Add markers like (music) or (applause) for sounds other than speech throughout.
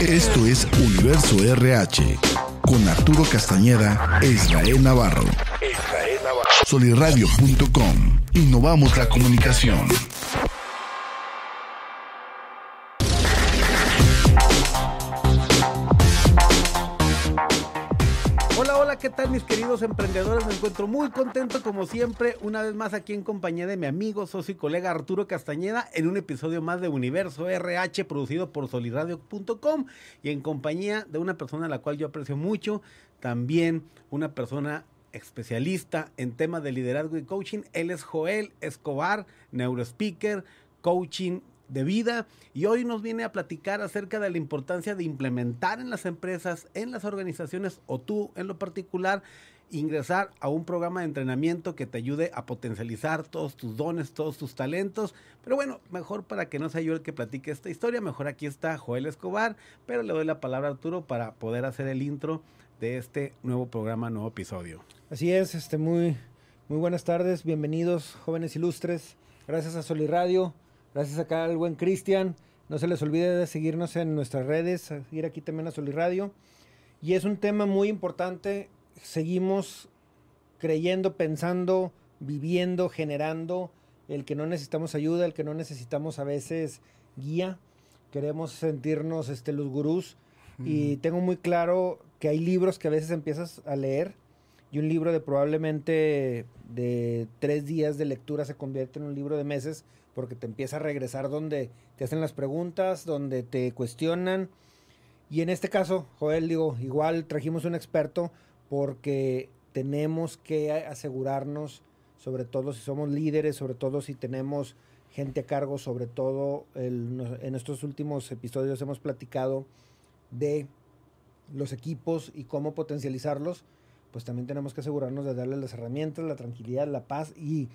Esto es Universo RH con Arturo Castañeda e Israel Navarro. Soliradio.com. Innovamos la comunicación. ¿Qué tal mis queridos emprendedores? Me encuentro muy contento como siempre, una vez más aquí en compañía de mi amigo, socio y colega Arturo Castañeda en un episodio más de Universo RH producido por soliradio.com y en compañía de una persona a la cual yo aprecio mucho, también una persona especialista en temas de liderazgo y coaching. Él es Joel Escobar, neurospeaker, coaching de vida y hoy nos viene a platicar acerca de la importancia de implementar en las empresas, en las organizaciones o tú en lo particular ingresar a un programa de entrenamiento que te ayude a potencializar todos tus dones, todos tus talentos. Pero bueno, mejor para que no sea yo el que platique esta historia, mejor aquí está Joel Escobar, pero le doy la palabra a Arturo para poder hacer el intro de este nuevo programa, nuevo episodio. Así es, este muy muy buenas tardes, bienvenidos jóvenes ilustres. Gracias a Soliradio Gracias acá al buen Cristian. No se les olvide de seguirnos en nuestras redes, ir aquí también a Soliradio. Y es un tema muy importante. Seguimos creyendo, pensando, viviendo, generando el que no necesitamos ayuda, el que no necesitamos a veces guía. Queremos sentirnos este, los gurús. Y tengo muy claro que hay libros que a veces empiezas a leer y un libro de probablemente de tres días de lectura se convierte en un libro de meses porque te empieza a regresar donde te hacen las preguntas, donde te cuestionan. Y en este caso, Joel, digo, igual trajimos un experto porque tenemos que asegurarnos, sobre todo si somos líderes, sobre todo si tenemos gente a cargo, sobre todo en estos últimos episodios hemos platicado de los equipos y cómo potencializarlos, pues también tenemos que asegurarnos de darles las herramientas, la tranquilidad, la paz y,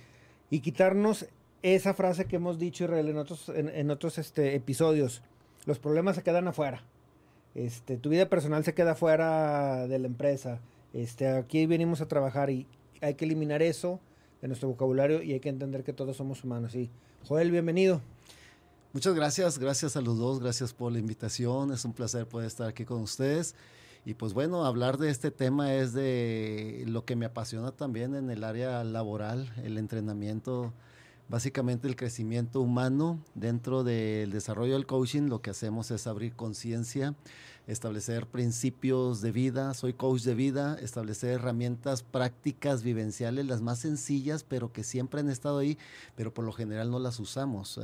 y quitarnos esa frase que hemos dicho, Israel, en otros, en, otros este, episodios. Los problemas se quedan afuera. Este, tu vida personal se queda fuera de la empresa. Este, aquí venimos a trabajar y hay que eliminar eso de nuestro vocabulario y hay que entender que todos somos humanos. Y Joel, bienvenido. Muchas gracias, gracias a los dos, gracias por la invitación. Es un placer poder estar aquí con ustedes. Y pues bueno, hablar de este tema es de lo que me apasiona también en el área laboral, el entrenamiento Básicamente el crecimiento humano dentro del desarrollo del coaching, lo que hacemos es abrir conciencia, establecer principios de vida, soy coach de vida, establecer herramientas prácticas vivenciales, las más sencillas, pero que siempre han estado ahí, pero por lo general no las usamos.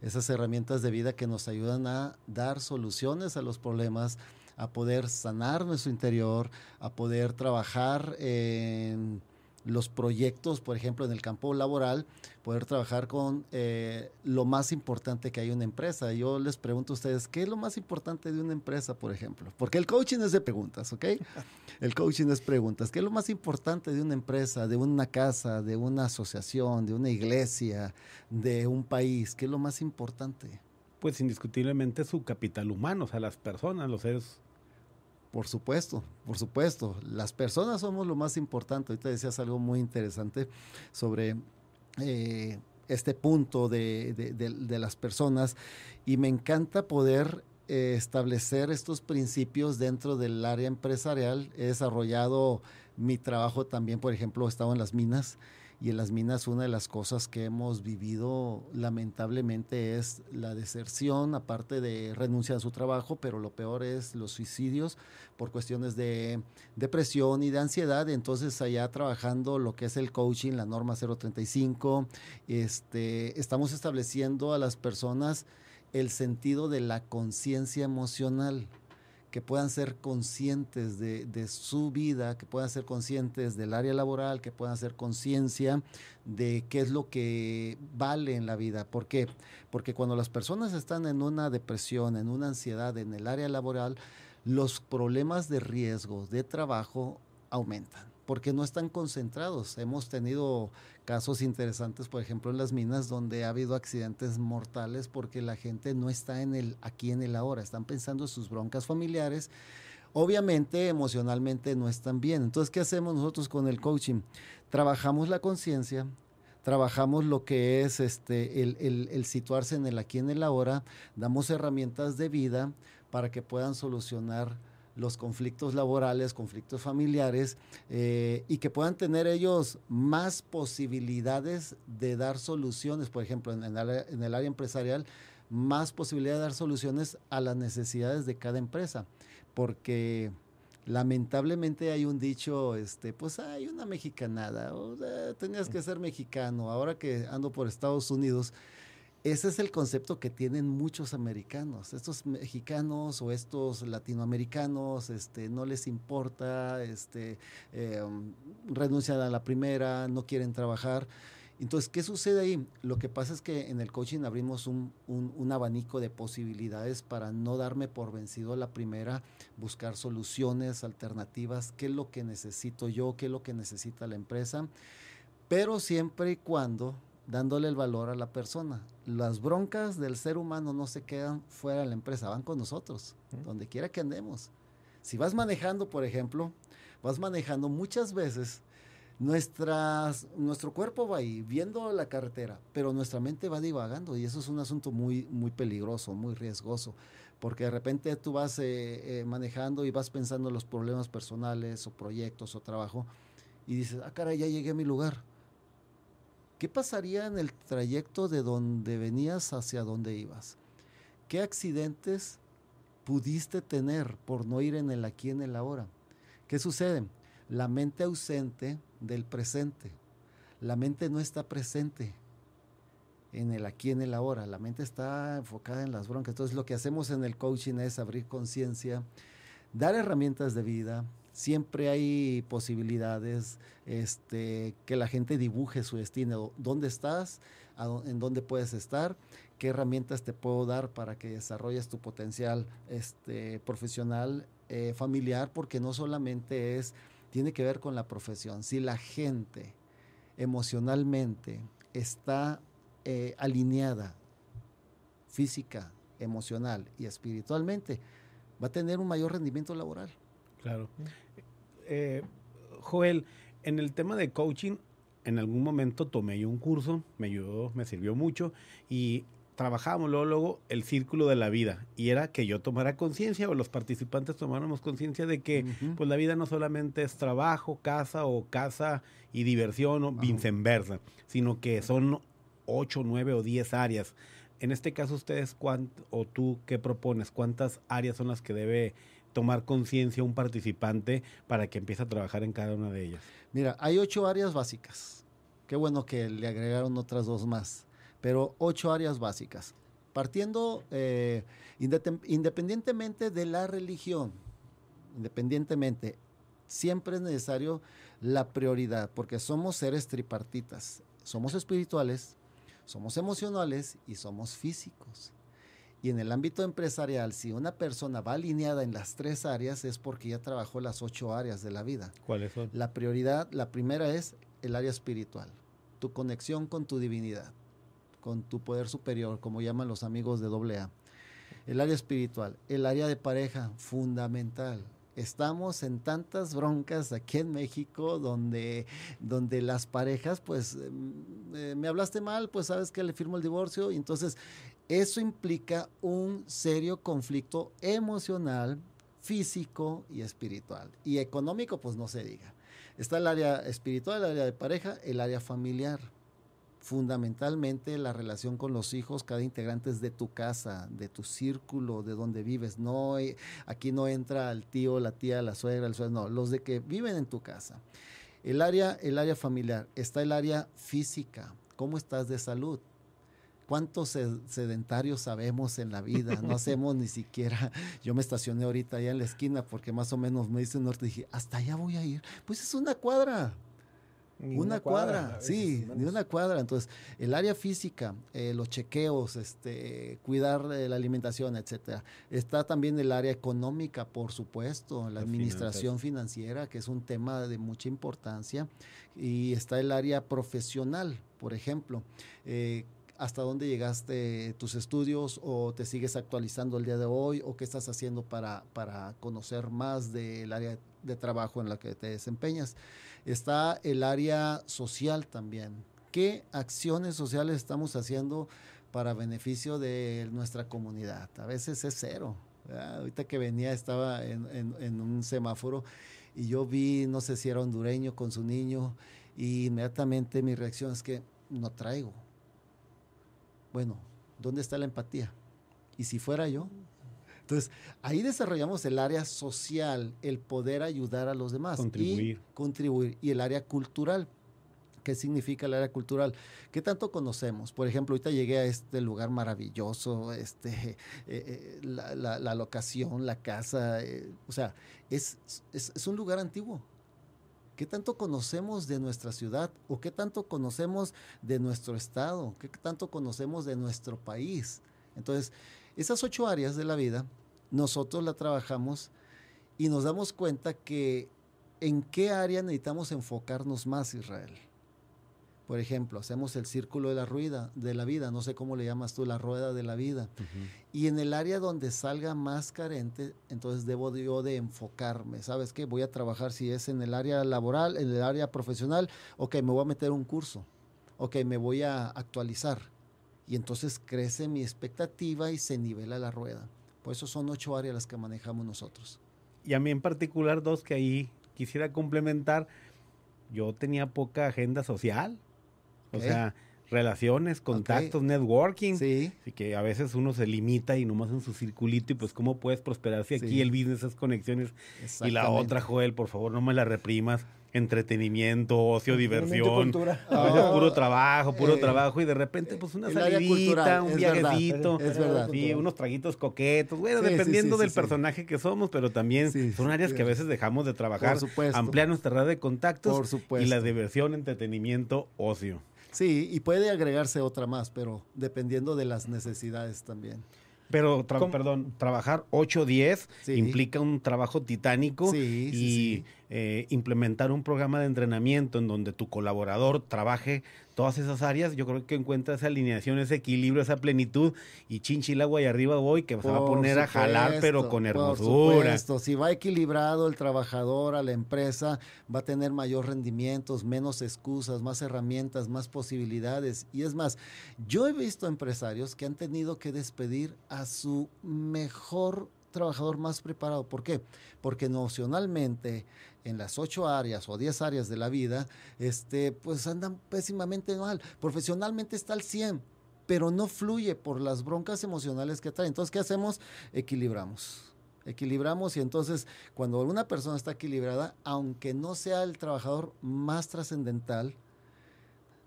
Esas herramientas de vida que nos ayudan a dar soluciones a los problemas, a poder sanar nuestro interior, a poder trabajar en los proyectos, por ejemplo, en el campo laboral, poder trabajar con eh, lo más importante que hay en una empresa. Yo les pregunto a ustedes, ¿qué es lo más importante de una empresa, por ejemplo? Porque el coaching es de preguntas, ¿ok? (laughs) El coaching es preguntas. ¿Qué es lo más importante de una empresa, de una casa, de una asociación, de una iglesia, de un país? ¿Qué es lo más importante? Pues indiscutiblemente su capital humano, o sea, las personas, los seres por supuesto, por supuesto. Las personas somos lo más importante. Ahorita decías algo muy interesante sobre eh, este punto de, las personas y me encanta poder eh, establecer estos principios dentro del área empresarial. He desarrollado mi trabajo también, por ejemplo, he estado en las minas y en las minas una de las cosas que hemos vivido lamentablemente es la deserción, aparte de renuncia a su trabajo, pero lo peor es los suicidios por cuestiones de depresión y de ansiedad. Entonces allá trabajando lo que es el coaching, la norma 035, este, estamos estableciendo a las personas el sentido de la conciencia emocional que puedan ser conscientes de, su vida, que puedan ser conscientes del área laboral, que puedan hacer conciencia de qué es lo que vale en la vida. ¿Por qué? Porque cuando las personas están en una depresión, en una ansiedad en el área laboral, los problemas de riesgo de trabajo aumentan porque no están concentrados. Hemos tenido casos interesantes, por ejemplo, en las minas, donde ha habido accidentes mortales porque la gente no está en el aquí en el ahora, están pensando en sus broncas familiares. Obviamente, emocionalmente no están bien. Entonces, ¿qué hacemos nosotros con el coaching? Trabajamos la conciencia, trabajamos lo que es este, el, situarse en el aquí en el ahora, damos herramientas de vida para que puedan solucionar los conflictos laborales, conflictos familiares, eh, y que puedan tener ellos más posibilidades de dar soluciones, por ejemplo, en, el, en el área empresarial, más posibilidad de dar soluciones a las necesidades de cada empresa, porque lamentablemente hay un dicho, este, pues hay una mexicanada, o tenías que ser mexicano, ahora que ando por Estados Unidos, ese es el concepto que tienen muchos americanos. Estos mexicanos o estos latinoamericanos este, no les importa, este, eh, renuncian a la primera, no quieren trabajar. Entonces, ¿qué sucede ahí? Lo que pasa es que en el coaching abrimos un, un, un, abanico de posibilidades para no darme por vencido a la primera, buscar soluciones alternativas, qué es lo que necesito yo, qué es lo que necesita la empresa, pero siempre y cuando dándole el valor a la persona. Las broncas del ser humano no se quedan fuera de la empresa, van con nosotros, donde quiera que andemos. Si vas manejando, por ejemplo, vas manejando muchas veces, nuestras, nuestro cuerpo va ahí viendo la carretera, pero nuestra mente va divagando y eso es un asunto muy, muy peligroso, muy riesgoso, porque de repente tú vas eh, eh, manejando y vas pensando en los problemas personales o proyectos o trabajo y dices, ah, cara, ya llegué a mi lugar ¿Qué pasaría en el trayecto de donde venías hacia donde ibas? ¿Qué accidentes pudiste tener por no ir en el aquí en el ahora? ¿Qué sucede? La mente ausente del presente. La mente no está presente en el aquí en el ahora. La mente está enfocada en las broncas. Entonces lo que hacemos en el coaching es abrir conciencia, dar herramientas de vida, siempre hay posibilidades, este, que la gente dibuje su destino, dónde estás, en dónde puedes estar, qué herramientas te puedo dar para que desarrolles tu potencial este, profesional, eh, familiar, porque no solamente es, tiene que ver con la profesión. Si la gente emocionalmente está eh, alineada física, emocional y espiritualmente, va a tener un mayor rendimiento laboral. Claro. Eh, Joel, en el tema de coaching, en algún momento tomé yo un curso, me ayudó, me sirvió mucho y trabajábamos luego, luego el círculo de la vida. Y era que yo tomara conciencia o los participantes tomáramos conciencia de que pues la vida no solamente es trabajo, casa o casa y diversión o viceversa, sino que son ocho, nueve o diez áreas. En este caso ustedes o tú qué propones, cuántas áreas son las que debe tomar conciencia un participante para que empiece a trabajar en cada una de ellas? Mira, hay ocho áreas básicas. Qué bueno que le agregaron otras dos más, pero ocho áreas básicas. Partiendo eh, independientemente de la religión, independientemente, siempre es necesario la prioridad, porque somos seres tripartitas. Somos espirituales, somos emocionales y somos físicos. Y en el ámbito empresarial, si una persona va alineada en las tres áreas, es porque ya trabajó las ocho áreas de la vida. ¿Cuáles son? La prioridad, la primera es el área espiritual, tu conexión con tu divinidad, con tu poder superior, como llaman los amigos de AA. El área espiritual, el área de pareja, fundamental. Estamos en tantas broncas aquí en México donde, donde las parejas, pues, eh, me hablaste mal, pues sabes que le firmo el divorcio y entonces eso implica un serio conflicto emocional, físico y espiritual. Y económico, pues no se diga. Está el área espiritual, el área de pareja, el área familiar. Fundamentalmente la relación con los hijos, cada integrante es de tu casa, de tu círculo, de donde vives. No, aquí no entra el tío, la tía, la suegra, el suegro, no, los de que viven en tu casa. El área, el área familiar, está el área física. ¿Cómo estás de salud? ¿Cuántos sedentarios sabemos en la vida? No (laughs) hacemos ni siquiera. Yo me estacioné ahorita allá en la esquina porque más o menos me dice norte. Dije, hasta allá voy a ir. Pues es una cuadra. una, cuadra, sí, ni una cuadra. Entonces, el área física, eh, los chequeos, este, cuidar la alimentación, etcétera. Está también el área económica, por supuesto, la, administración financiera, que es un tema de mucha importancia. Y está el área profesional, por ejemplo. Eh, hasta dónde llegaste tus estudios o te sigues actualizando el día de hoy o qué estás haciendo para, para conocer más del área de trabajo en la que te desempeñas. Está el área social también. qué acciones sociales estamos haciendo para beneficio de nuestra comunidad. A veces es cero. Ahorita que venía estaba en, un semáforo y yo vi, no sé si era hondureño con su niño, y inmediatamente mi reacción es que no traigo. Bueno, ¿dónde está la empatía? ¿Y si fuera yo? Entonces, ahí desarrollamos el área social, el poder ayudar a los demás. Contribuir. Y contribuir. Y el área cultural. ¿Qué significa el área cultural? ¿Qué tanto conocemos? Por ejemplo, ahorita llegué a este lugar maravilloso, este, eh, eh, la, locación, la casa, eh, o sea, es, es, un lugar antiguo. ¿Qué tanto conocemos de nuestra ciudad o qué tanto conocemos de nuestro estado? ¿Qué tanto conocemos de nuestro país? Entonces, esas ocho áreas de la vida, nosotros la trabajamos y nos damos cuenta que en qué área necesitamos enfocarnos más, Israel. Por ejemplo, hacemos el círculo de la rueda, de la vida, no sé cómo le llamas tú, la rueda de la vida. Y en el área donde salga más carente, entonces debo yo de enfocarme. ¿Sabes qué? Voy a trabajar si es en el área laboral, en el área profesional, ok, me voy a meter un curso, ok, me voy a actualizar y entonces crece mi expectativa y se nivela la rueda. Por eso son ocho áreas las que manejamos nosotros. Y a mí en particular dos que ahí quisiera complementar. Yo tenía poca agenda social. O sea, relaciones, contactos, networking. Sí. Así que a veces uno se limita y nomás en su circulito y pues cómo puedes prosperar si aquí el business es conexiones. Y la otra, Joel, por favor, no me la reprimas. Entretenimiento, ocio, diversión. A veces puro trabajo, puro eh, trabajo y de repente pues una salidita, un viajecito, es verdad, sí, unos traguitos coquetos, bueno, dependiendo del personaje que somos, pero también son áreas que a veces dejamos de trabajar, ampliar nuestra red de contactos y la diversión, entretenimiento, ocio. Sí, y puede agregarse otra más, pero dependiendo de las necesidades también. Pero, perdón, trabajar 8 o 10 implica un trabajo titánico y eh, implementar un programa de entrenamiento en donde tu colaborador trabaje todas esas áreas, yo creo que encuentra esa alineación, ese equilibrio, esa plenitud y chinchilagua y arriba voy que se va a poner a jalar pero con hermosura. Por si va equilibrado el trabajador a la empresa, va a tener mayor rendimientos, menos excusas, más herramientas, más posibilidades. Y es más, yo he visto empresarios que han tenido que despedir a su mejor trabajador más preparado. ¿Por qué? Porque emocionalmente en las ocho áreas o diez áreas de la vida, este, pues andan pésimamente mal. Profesionalmente está al 100, pero no fluye por las broncas emocionales que trae. Entonces, ¿qué hacemos? Equilibramos. Equilibramos y entonces cuando una persona está equilibrada, aunque no sea el trabajador más trascendental,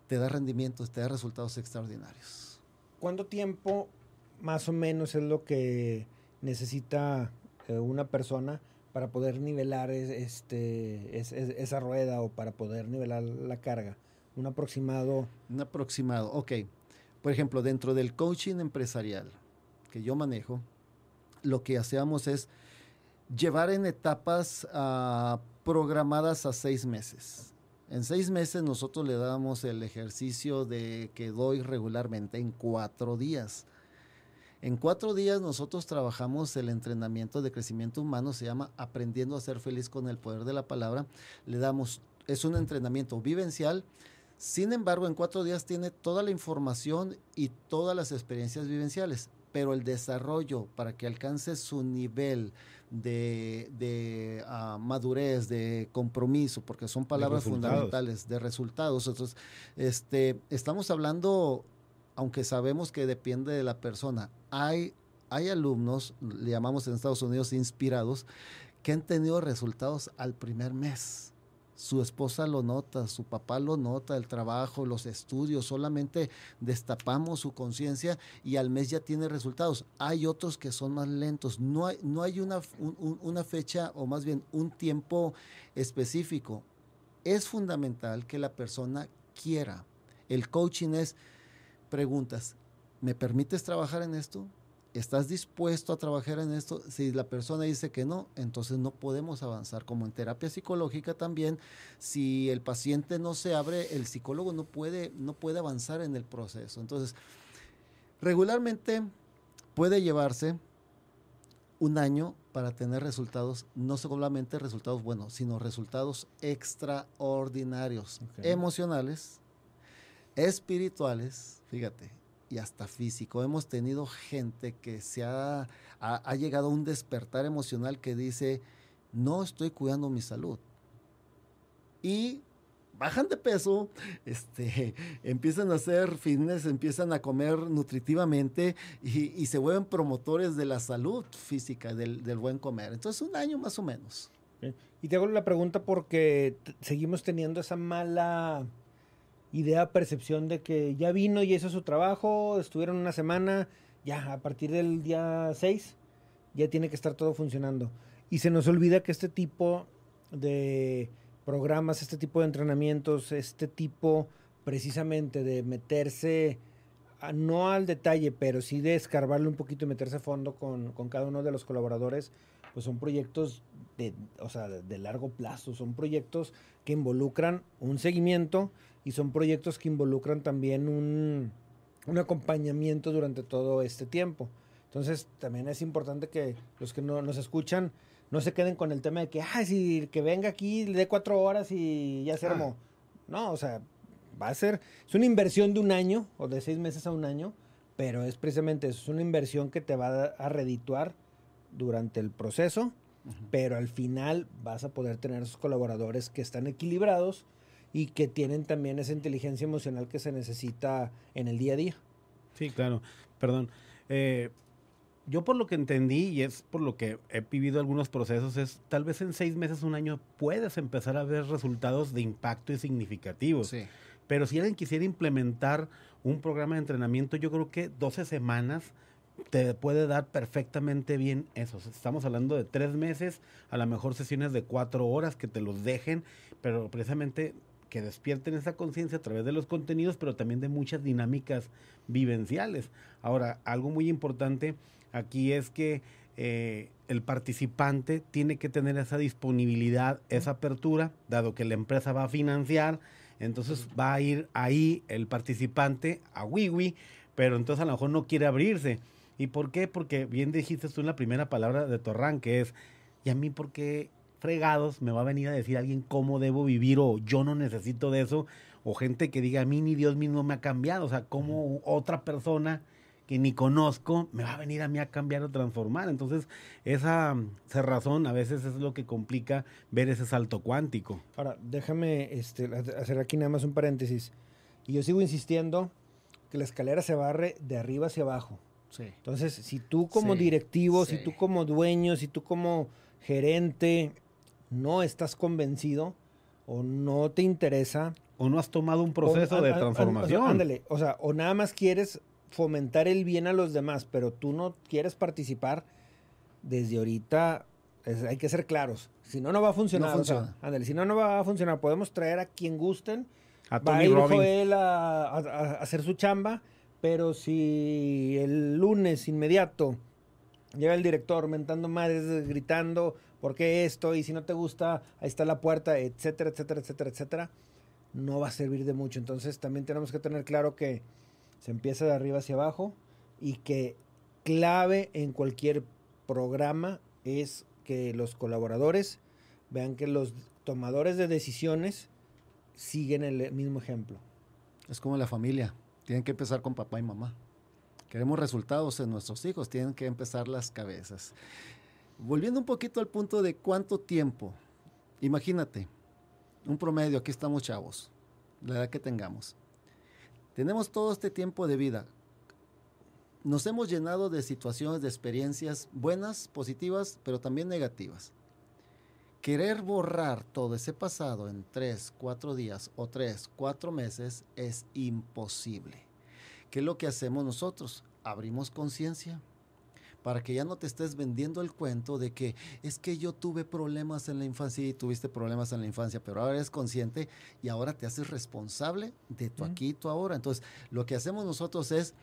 te da rendimientos, te da resultados extraordinarios. ¿Cuánto tiempo más o menos es lo que necesita eh, una persona para poder nivelar este, esa rueda o para poder nivelar la carga? Un aproximado. Un aproximado, ok. Por ejemplo, dentro del coaching empresarial que yo manejo, lo que hacemos es llevar en etapas ah, programadas a seis meses. En seis meses nosotros le damos el ejercicio de que doy regularmente en cuatro días. En cuatro días nosotros trabajamos el entrenamiento de crecimiento humano, se llama Aprendiendo a ser feliz con el poder de la palabra. Le damos, es un entrenamiento vivencial. Sin embargo, en cuatro días tiene toda la información y todas las experiencias vivenciales, pero el desarrollo para que alcance su nivel de, ah, madurez, de compromiso, porque son palabras fundamentales, de resultados. Entonces, este, estamos hablando aunque sabemos que depende de la persona, hay, hay alumnos, le llamamos en Estados Unidos inspirados, que han tenido resultados al primer mes. Su esposa lo nota, su papá lo nota, el trabajo, los estudios, solamente destapamos su conciencia y al mes ya tiene resultados. Hay otros que son más lentos. No hay, no hay una, una fecha o más bien un tiempo específico. Es fundamental que la persona quiera. El coaching es preguntas, ¿me permites trabajar en esto? ¿Estás dispuesto a trabajar en esto? Si la persona dice que no, entonces no podemos avanzar. Como en terapia psicológica también, si el paciente no se abre, el psicólogo no puede, no puede avanzar en el proceso. Entonces, regularmente puede llevarse un año para tener resultados, no solamente resultados buenos, sino resultados extraordinarios, emocionales, espirituales, fíjate, y hasta físico. Hemos tenido gente que se ha, ha, llegado a un despertar emocional que dice, no estoy cuidando mi salud. Y bajan de peso, (laughs) este, empiezan a hacer fitness, empiezan a comer nutritivamente y, y se vuelven promotores de la salud física, del, del, buen comer. Entonces, un año más o menos. Y te hago la pregunta porque seguimos teniendo esa mala idea, percepción de que ya vino y hizo su trabajo, estuvieron una semana, ya a partir del día 6 ya tiene que estar todo funcionando. Y se nos olvida que este tipo de programas, este tipo de entrenamientos, este tipo precisamente de meterse, no al detalle, pero sí de escarbarle un poquito y meterse a fondo con, con cada uno de los colaboradores, pues son proyectos o sea, de largo plazo, son proyectos que involucran un seguimiento y son proyectos que involucran también un, un acompañamiento durante todo este tiempo. Entonces, también es importante que los que no, nos escuchan no se queden con el tema de que, ah, si que venga aquí, le dé cuatro horas y ya se armó. Ah. No, o sea, va a ser, es una inversión de un año o de seis meses a un año, pero es precisamente eso, es una inversión que te va a, redituar durante el proceso, uh -huh. pero al final vas a poder tener esos colaboradores que están equilibrados y que tienen también esa inteligencia emocional que se necesita en el día a día. Sí, claro, perdón. Eh, yo por lo que entendí y es por lo que he vivido algunos procesos es tal vez en seis meses, un año puedes empezar a ver resultados de impacto y significativos. Sí. Pero si alguien quisiera implementar un programa de entrenamiento, yo creo que 12 semanas te puede dar perfectamente bien eso. Estamos hablando de tres meses, a lo mejor sesiones de cuatro horas que te los dejen, pero precisamente que despierten esa conciencia a través de los contenidos, pero también de muchas dinámicas vivenciales. Ahora, algo muy importante aquí es que eh, el participante tiene que tener esa disponibilidad, esa apertura, dado que la empresa va a financiar, entonces va a ir ahí el participante a Wiwi, pero entonces a lo mejor no quiere abrirse. ¿Y por qué? Porque bien dijiste tú en la primera palabra de Torrán, que es, ¿y a mí por qué fregados me va a venir a decir alguien cómo debo vivir o yo no necesito de eso? O gente que diga, a mí ni Dios mismo me ha cambiado, o sea, como otra persona que ni conozco me va a venir a mí a cambiar o transformar. Entonces, esa cerrazón a veces es lo que complica ver ese salto cuántico. Ahora, déjame este, hacer aquí nada más un paréntesis. Y yo sigo insistiendo que la escalera se barre de arriba hacia abajo. Sí. Entonces, si tú como sí, directivo, sí. si tú como dueño, si tú como gerente no estás convencido o no te interesa. O no has tomado un proceso o, de transformación. O sea, ándale, o sea, o nada más quieres fomentar el bien a los demás, pero tú no quieres participar, desde ahorita es, hay que ser claros. Si no, no va a funcionar. No funciona. O sea, ándale, si no, no va a funcionar. Podemos traer a quien gusten. A va a ir Joel a, a, a, hacer su chamba, pero si el lunes inmediato llega el director mentando madres, gritando, ¿por qué esto? Y si no te gusta, ahí está la puerta, etcétera, etcétera, etcétera, etcétera, no va a servir de mucho. Entonces también tenemos que tener claro que se empieza de arriba hacia abajo y que clave en cualquier programa es que los colaboradores vean que los tomadores de decisiones siguen el mismo ejemplo. Es como la familia, tienen que empezar con papá y mamá. Queremos resultados en nuestros hijos, tienen que empezar las cabezas. Volviendo un poquito al punto de cuánto tiempo, imagínate, un promedio, aquí estamos chavos, la edad que tengamos. Tenemos todo este tiempo de vida. Nos hemos llenado de situaciones, de experiencias buenas, positivas, pero también negativas. Querer borrar todo ese pasado en tres, cuatro días o tres, cuatro meses es imposible. ¿Qué es lo que hacemos nosotros? Abrimos conciencia para que ya no te estés vendiendo el cuento de que es que yo tuve problemas en la infancia y tuviste problemas en la infancia, pero ahora eres consciente y ahora te haces responsable de tu aquí y tu ahora. Entonces, lo que hacemos nosotros es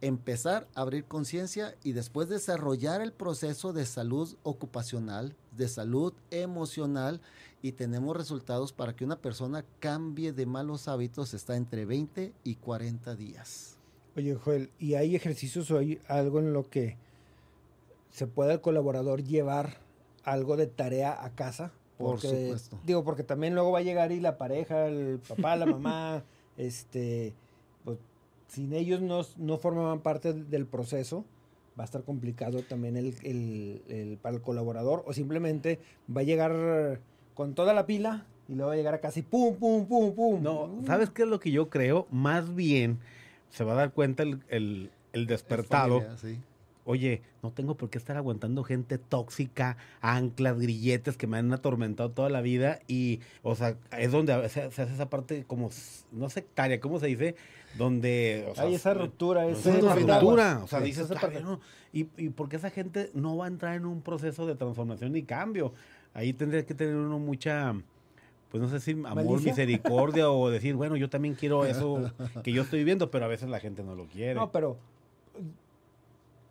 empezar a abrir conciencia y después desarrollar el proceso de salud ocupacional, de salud emocional y tenemos resultados para que una persona cambie de malos hábitos está entre 20 y 40 días. Oye, Joel, ¿y hay ejercicios o hay algo en lo que se pueda el colaborador llevar algo de tarea a casa? Porque, Por supuesto. Digo, porque también luego va a llegar y la pareja, el papá, la (laughs) mamá, este sin ellos no, no formaban parte del proceso, va a estar complicado también el, el- el- para el colaborador o simplemente va a llegar con toda la pila y luego va a llegar a casi pum, pum, pum, pum. No, ¿sabes qué es lo que yo creo? Más bien se va a dar cuenta el, el- el despertado. Familia, sí. Oye, no tengo por qué estar aguantando gente tóxica, anclas, grilletes que me han atormentado toda la vida. Y, o sea, es donde se hace esa parte como, no sectaria, ¿cómo se dice? Donde. o sea, Hay esa ruptura, es una parteaguas. ruptura. O sea, dices, ese "Está parte- bien, ¿no?". y, y porque esa gente no va a entrar en un proceso de transformación y cambio. Ahí tendría que tener uno mucha, pues no sé si amor, ¿Malicia? misericordia o decir, bueno, yo también quiero eso (laughs) que yo estoy viviendo, pero a veces la gente no lo quiere. No, pero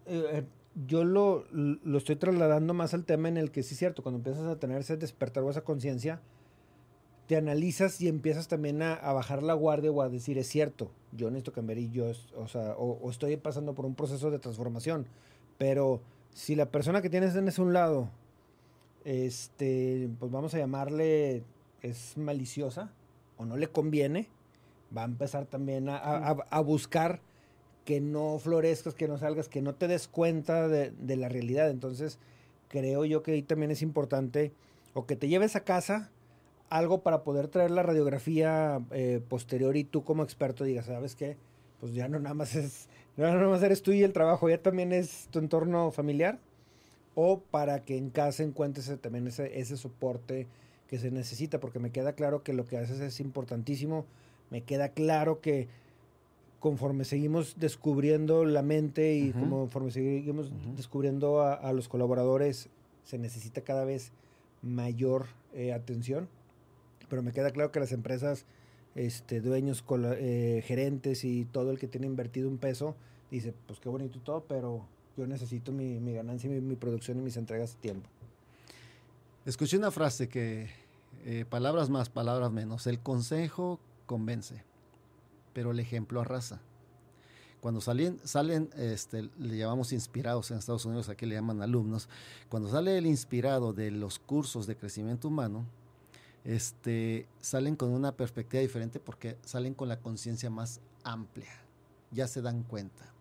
eh, yo lo, lo estoy trasladando más al tema en el que sí es cierto, cuando empiezas a tener ese despertar o esa conciencia, te analizas y empiezas también a, a bajar la guardia o a decir, es cierto, yo necesito cambiar y yo, o sea, o, estoy pasando por un proceso de transformación. Pero si la persona que tienes en ese un lado, este, pues vamos a llamarle, es maliciosa o no le conviene, va a empezar también a- a- a buscar que no florezcas, que no salgas, que no te des cuenta de, la realidad. Entonces, creo yo que ahí también es importante o que te lleves a casa algo para poder traer la radiografía eh, posterior y tú como experto digas, ¿sabes qué? Pues ya no nada más es, no nada más eres tú y el trabajo, ya también es tu entorno familiar. O para que en casa encuentres también ese, ese soporte que se necesita, porque me queda claro que lo que haces es importantísimo. Me queda claro que conforme seguimos descubriendo la mente y Ujú. conforme seguimos descubriendo a, a los colaboradores, se necesita cada vez mayor eh, atención. Pero me queda claro que las empresas, este, dueños, eh, gerentes y todo el que tiene invertido un peso, dice, pues qué bonito y todo, pero yo necesito mi, mi ganancia, mi, mi producción y mis entregas a tiempo. Escuché una frase que, eh, palabras más, palabras menos, el consejo convence, pero el ejemplo arrasa. Cuando salen, salen este, le llamamos inspirados en Estados Unidos, aquí le llaman alumnos, cuando sale el inspirado de los cursos de crecimiento humano, este, salen con una perspectiva diferente porque salen con la conciencia más amplia, ya se dan cuenta.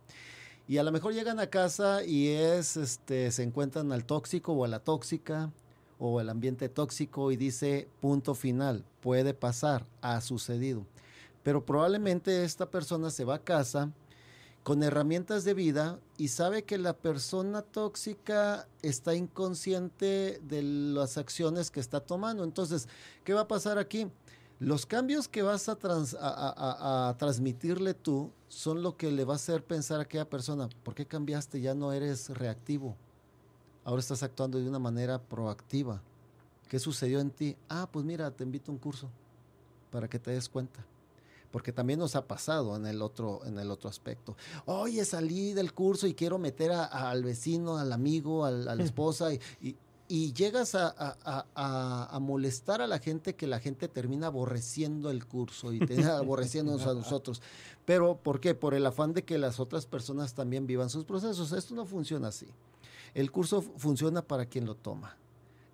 Y a lo mejor llegan a casa y es, este, se encuentran al tóxico o a la tóxica, o el ambiente tóxico y dice punto final, puede pasar, ha sucedido. Pero probablemente esta persona se va a casa con herramientas de vida y sabe que la persona tóxica está inconsciente de las acciones que está tomando. Entonces, ¿qué va a pasar aquí? Los cambios que vas a, trans- a- a- a- a transmitirle tú son lo que le va a hacer pensar a aquella persona, ¿por qué cambiaste? Ya no eres reactivo ahora estás actuando de una manera proactiva. ¿Qué sucedió en ti? Ah, pues mira, te invito a un curso para que te des cuenta. Porque también nos ha pasado en el otro, en el otro aspecto. Oye, salí del curso y quiero meter a- a- al vecino, al amigo, al- a la esposa, y, y- y llegas a, a- a- a- a molestar a la gente que la gente termina aborreciendo el curso y termina (laughs) aborreciéndonos a nosotros. Pero, ¿por qué? Por el afán de que las otras personas también vivan sus procesos. Esto no funciona así. El curso fu- funciona para quien lo toma.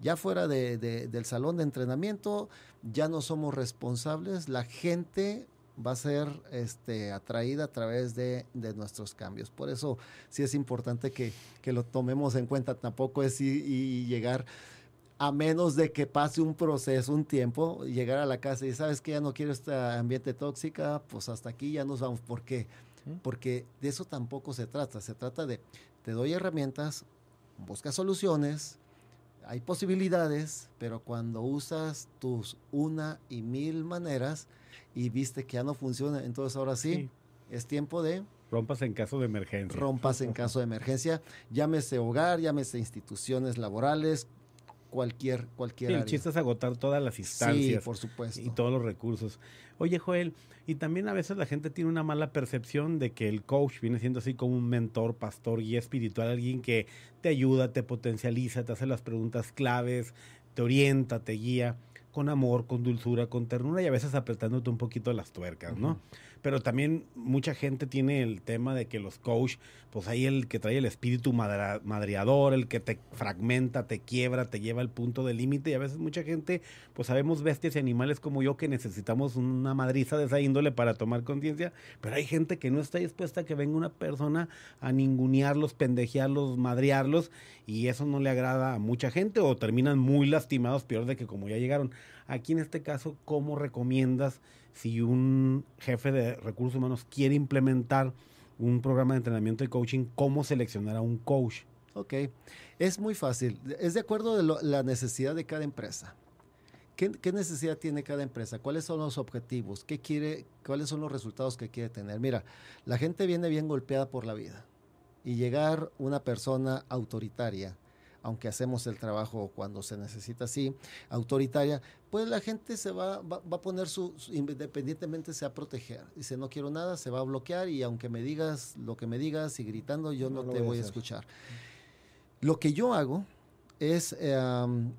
Ya fuera de- de- del salón de entrenamiento, ya no somos responsables. La gente va a ser este, atraída a través de, de nuestros cambios. Por eso sí es importante que, que lo tomemos en cuenta. Tampoco es ir y llegar a menos de que pase un proceso, un tiempo, llegar a la casa y sabes que ya no quiero este ambiente tóxica, pues hasta aquí ya nos vamos. ¿Por qué? Porque de eso tampoco se trata. Se trata de, te doy herramientas, busca soluciones, hay posibilidades, pero cuando usas tus una y mil maneras y viste que ya no funciona, entonces ahora sí, Sí. es tiempo de Rompas en caso de emergencia. rompas en caso de emergencia, llámese hogar, llámese instituciones laborales, cualquier, cualquier Sí, el área. chiste es agotar todas las Sí, instancias por supuesto. y todos los recursos. Oye, Joel, y también a veces la gente tiene una mala percepción de que el coach viene siendo así como un mentor, pastor, guía espiritual, alguien que te ayuda, te potencializa, te hace las preguntas claves, te orienta, te guía con amor, con dulzura, con ternura y a veces apretándote un poquito las tuercas, ¿no? Pero también mucha gente tiene el tema de que los coach, pues ahí el que trae el espíritu madreador, el que te fragmenta, te quiebra, te lleva al punto de límite y a veces mucha gente, pues sabemos bestias y animales como yo que necesitamos una madriza de esa índole para tomar conciencia, pero hay gente que no está dispuesta a que venga una persona a ningunearlos, pendejearlos, madrearlos y eso no le agrada a mucha gente o terminan muy lastimados, peor de que como ya llegaron. Aquí en este caso, ¿cómo recomiendas si un jefe de recursos humanos quiere implementar un programa de entrenamiento y coaching, cómo seleccionar a un coach? Ok, es muy fácil. Es de acuerdo de la necesidad de cada empresa. ¿Qué, ¿Qué, necesidad tiene cada empresa? ¿Cuáles son los objetivos? ¿Qué quiere? ¿Cuáles son los resultados que quiere tener? Mira, la gente viene bien golpeada por la vida y llegar una persona autoritaria aunque hacemos el trabajo cuando se necesita así, autoritaria, pues la gente se va, va, a poner su, independientemente se va a proteger. Dice, no quiero nada, se va a bloquear y aunque me digas lo que me digas y gritando, yo no, te voy a, escuchar. Lo que yo hago es, em,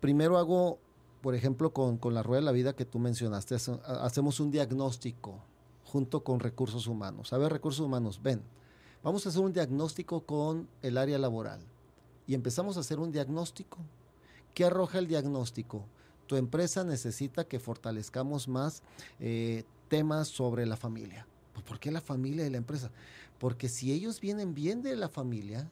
primero hago, por ejemplo, con, con, la rueda de la vida que tú mencionaste, hacemos un diagnóstico junto con recursos humanos. A ver, recursos humanos, ven, vamos a hacer un diagnóstico con el área laboral y empezamos a hacer un diagnóstico. ¿Qué arroja el diagnóstico? Tu empresa necesita que fortalezcamos más eh, temas sobre la familia. Pues, ¿Por qué la familia y la empresa? Porque si ellos vienen bien de la familia,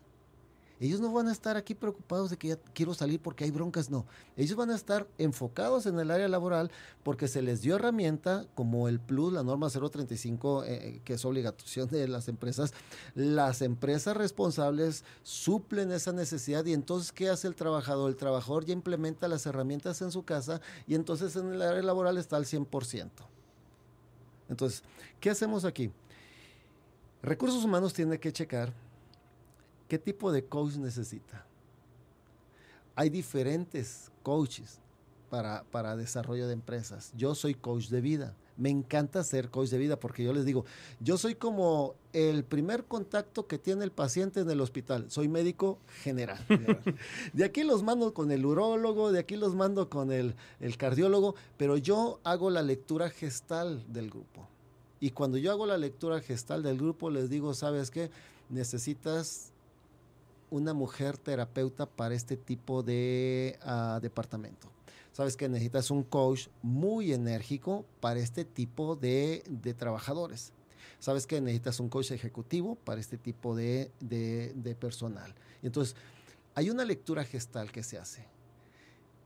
ellos no van a estar aquí preocupados de que ya quiero salir porque hay broncas, no. Ellos van a estar enfocados en el área laboral porque se les dio herramienta como el Plus, la norma 035, eh, eh, que es obligación de las empresas. Las empresas responsables suplen esa necesidad y entonces, ¿qué hace el trabajador? El trabajador ya implementa las herramientas en su casa y entonces en el área laboral está al 100%. Entonces, ¿qué hacemos aquí? Recursos humanos tiene que checar ¿Qué tipo de coach necesita? Hay diferentes coaches para, para desarrollo de empresas. Yo soy coach de vida. Me encanta ser coach de vida porque yo les digo, yo soy como el primer contacto que tiene el paciente en el hospital. Soy médico general. (laughs) de aquí los mando con el urólogo, de aquí los mando con el, el cardiólogo, pero yo hago la lectura gestal del grupo. Y cuando yo hago la lectura gestal del grupo, les digo, ¿sabes qué? Necesitas una mujer terapeuta para este tipo de ah, departamento. Sabes que necesitas un coach muy enérgico para este tipo de, trabajadores. Sabes que necesitas un coach ejecutivo para este tipo de, personal. entonces, hay una lectura gestal que se hace.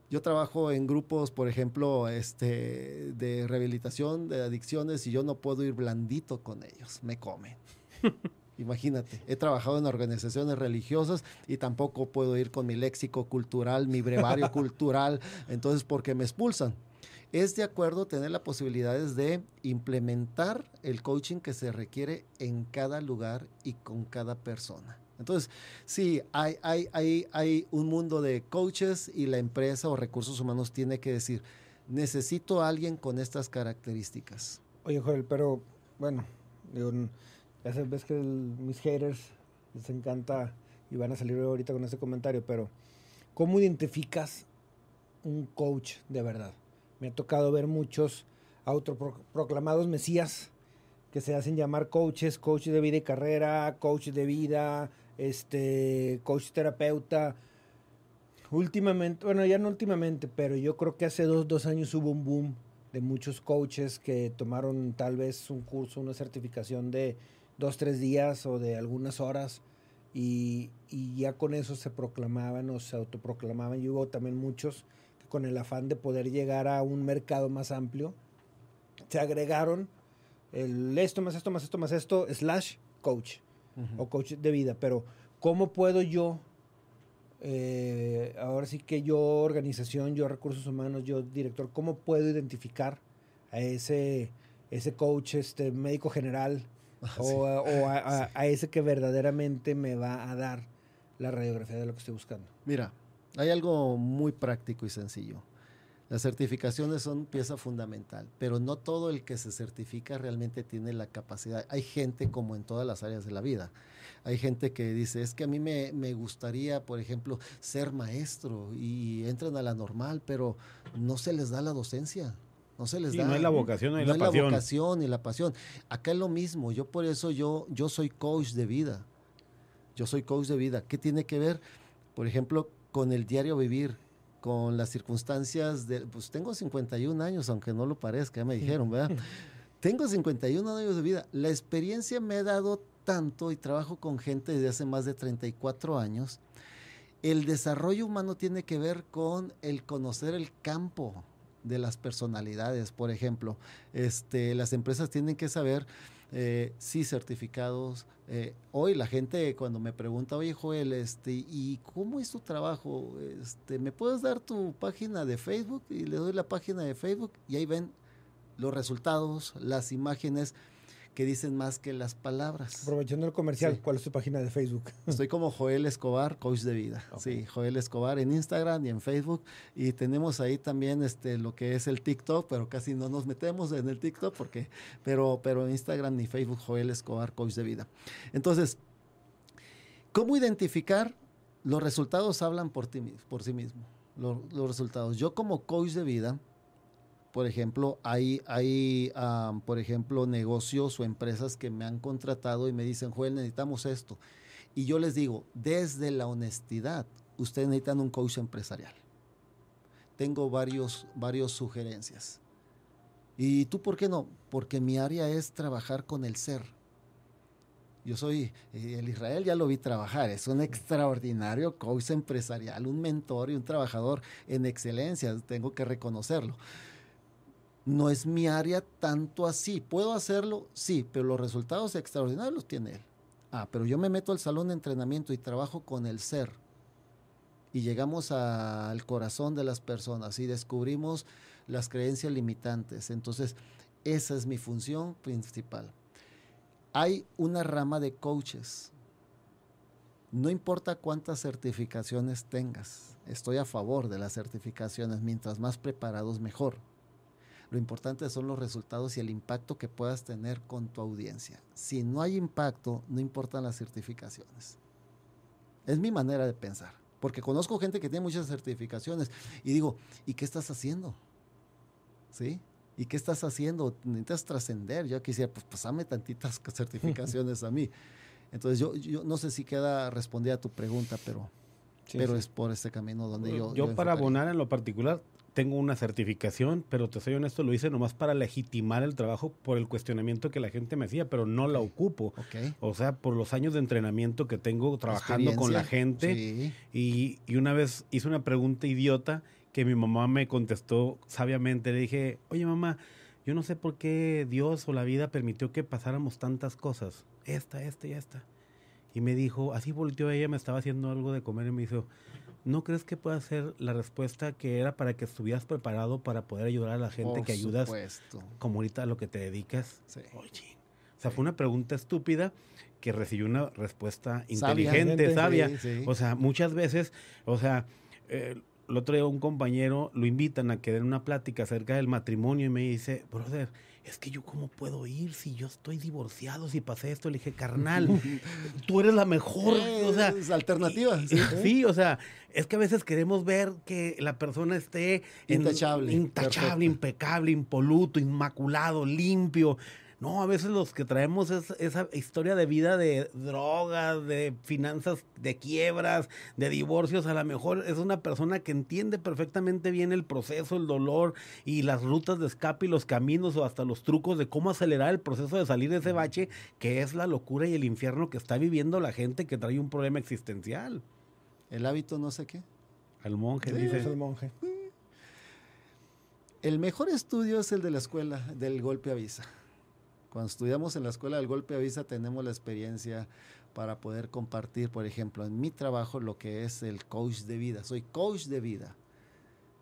Yo trabajo en grupos, por ejemplo, este, de rehabilitación de adicciones y yo no puedo ir blandito con ellos, me comen. (laughs) Imagínate, he trabajado en organizaciones religiosas y tampoco puedo ir con mi léxico cultural, mi brevario (laughs) cultural, entonces porque me expulsan. Es de acuerdo tener las posibilidades de implementar el coaching que se requiere en cada lugar y con cada persona. Entonces, sí, hay, hay, hay, hay un mundo de coaches y la empresa o recursos humanos tiene que decir, necesito a alguien con estas características. Oye, Joel, pero bueno, digo, ya sabes que mis haters les encanta y van a salir ahorita con ese comentario, pero ¿cómo identificas un coach de verdad? Me ha tocado ver muchos autoproclamados mesías que se hacen llamar coaches, coach de vida y carrera, coach de vida, este, coach terapeuta. Últimamente, bueno, ya no últimamente, pero yo creo que hace dos, dos años hubo un boom de muchos coaches que tomaron tal vez un curso, una certificación de dos, tres días o de algunas horas y, ya con eso se proclamaban o se autoproclamaban. Y hubo también muchos que con el afán de poder llegar a un mercado más amplio, se agregaron el esto más esto más esto más esto, slash coach o coach de vida. Pero ¿cómo puedo yo, eh, ahora sí que yo organización, yo recursos humanos, yo director, cómo puedo identificar a ese, ese coach, este médico general, o, (laughs) a, ese que verdaderamente me va a dar la radiografía de lo que estoy buscando. Mira, hay algo muy práctico y sencillo. Las certificaciones son pieza fundamental, pero no todo el que se certifica realmente tiene la capacidad. Hay gente como en todas las áreas de la vida. Hay gente que dice, es que a mí me, me gustaría, por ejemplo, ser maestro y entran a la normal, pero no se les da la docencia no se les Sí, da. no hay la vocación, no hay la es pasión. la vocación ni la pasión. Acá es lo mismo, yo por eso yo, yo soy coach de vida. Yo soy coach de vida. ¿Qué tiene que ver, por ejemplo, con el diario vivir? con las circunstancias de, pues tengo 51 años, aunque no lo parezca, ya me dijeron, ¿verdad? (laughs) tengo 51 años de vida. La experiencia me ha dado tanto y trabajo con gente desde hace más de 34 años. El desarrollo humano tiene que ver con el conocer el campo de las personalidades, por ejemplo. Este, las empresas tienen que saber eh, certificados. Eh, hoy la gente cuando me pregunta, oye Joel, este, ¿y cómo es tu trabajo? Este, ¿Me puedes dar tu página de Facebook? Y le doy la página de Facebook y ahí ven los resultados, las imágenes que dicen más que las palabras. Aprovechando el comercial, sí. ¿cuál es tu página de Facebook? (laughs) Estoy como Joel Escobar, coach de vida. Okay. Sí, Joel Escobar en Instagram y en Facebook. Y tenemos ahí también este, lo que es el TikTok, pero casi no nos metemos en el TikTok, porque, pero, pero en Instagram ni Facebook, Joel Escobar, coach de vida. Entonces, ¿cómo identificar? Los resultados hablan por, ti, por sí mismo. Los, los resultados. Yo como coach de vida, por ejemplo, hay, hay um, por ejemplo, negocios o empresas que me han contratado y me dicen, Joel, necesitamos esto. Y yo les digo, desde la honestidad, ustedes necesitan un coach empresarial. Tengo varios, varios sugerencias. ¿Y tú por qué no? Porque mi área es trabajar con el ser. Yo soy, eh, el Israel ya lo vi trabajar, es un extraordinario coach empresarial, un mentor y un trabajador en excelencia, tengo que reconocerlo no es mi área tanto así. ¿Puedo hacerlo? Sí, pero los resultados extraordinarios los tiene él. Ah, pero yo me meto al salón de entrenamiento y trabajo con el ser. Y llegamos a, al corazón de las personas y descubrimos las creencias limitantes. Entonces, esa es mi función principal. Hay una rama de coaches. No importa cuántas certificaciones tengas. Estoy a favor de las certificaciones. Mientras más preparados, mejor. Lo importante son los resultados y el impacto que puedas tener con tu audiencia. Si no hay impacto, no importan las certificaciones. Es mi manera de pensar. Porque conozco gente que tiene muchas certificaciones y digo, ¿y qué estás haciendo? ¿Sí? ¿Y qué estás haciendo? Necesitas trascender. Yo quisiera, pues pasame tantitas (laughs) certificaciones a mí. Entonces, yo, yo no sé si queda respondida a tu pregunta, pero, sí, pero sí. es por este camino donde yo... Yo, yo para abonar en lo particular, tengo una certificación, pero te soy honesto, lo hice nomás para legitimar el trabajo por el cuestionamiento que la gente me hacía, pero no la ocupo. Okay. O sea, por los años de entrenamiento que tengo trabajando con la gente. Sí. Y, y, una vez hice una pregunta idiota que mi mamá me contestó sabiamente. Le dije, oye mamá, yo no sé por qué Dios o la vida permitió que pasáramos tantas cosas. Esta, esta y esta. Y me dijo, así volteó ella, me estaba haciendo algo de comer y me dijo, ¿no crees que pueda ser la respuesta que era para que estuvieras preparado para poder ayudar a la gente Por que ayudas supuesto. como ahorita a lo que te dedicas? Sí. Oye, o sea, fue una pregunta estúpida que recibió una respuesta inteligente, sabia. Sí, sí. O sea, muchas veces, o sea, eh, el otro día un compañero lo invitan a que den una plática acerca del matrimonio y me dice, brother, es que yo cómo puedo ir si yo estoy divorciado, si pasé esto, le dije, carnal, (laughs) tú eres la mejor, Eh, o sea, es alternativa. sí. sí, o sea, es que a veces queremos ver que la persona esté en- Intachable, intachable, perfecto. impecable, impoluto, inmaculado, limpio. No, a veces los que traemos es- esa historia de vida de drogas, de finanzas, de quiebras, de divorcios, a lo mejor es una persona que entiende perfectamente bien el proceso, el dolor y las rutas de escape y los caminos o hasta los trucos de cómo acelerar el proceso de salir de ese bache, que es la locura y el infierno que está viviendo la gente que trae un problema existencial. El hábito no sé qué. Al monje Sí, dice. Es el monje. El mejor estudio es el de la escuela, del golpe avisa. Cuando estudiamos en la escuela del golpe avisa tenemos la experiencia para poder compartir, por ejemplo, en mi trabajo lo que es el coach de vida. Soy coach de vida.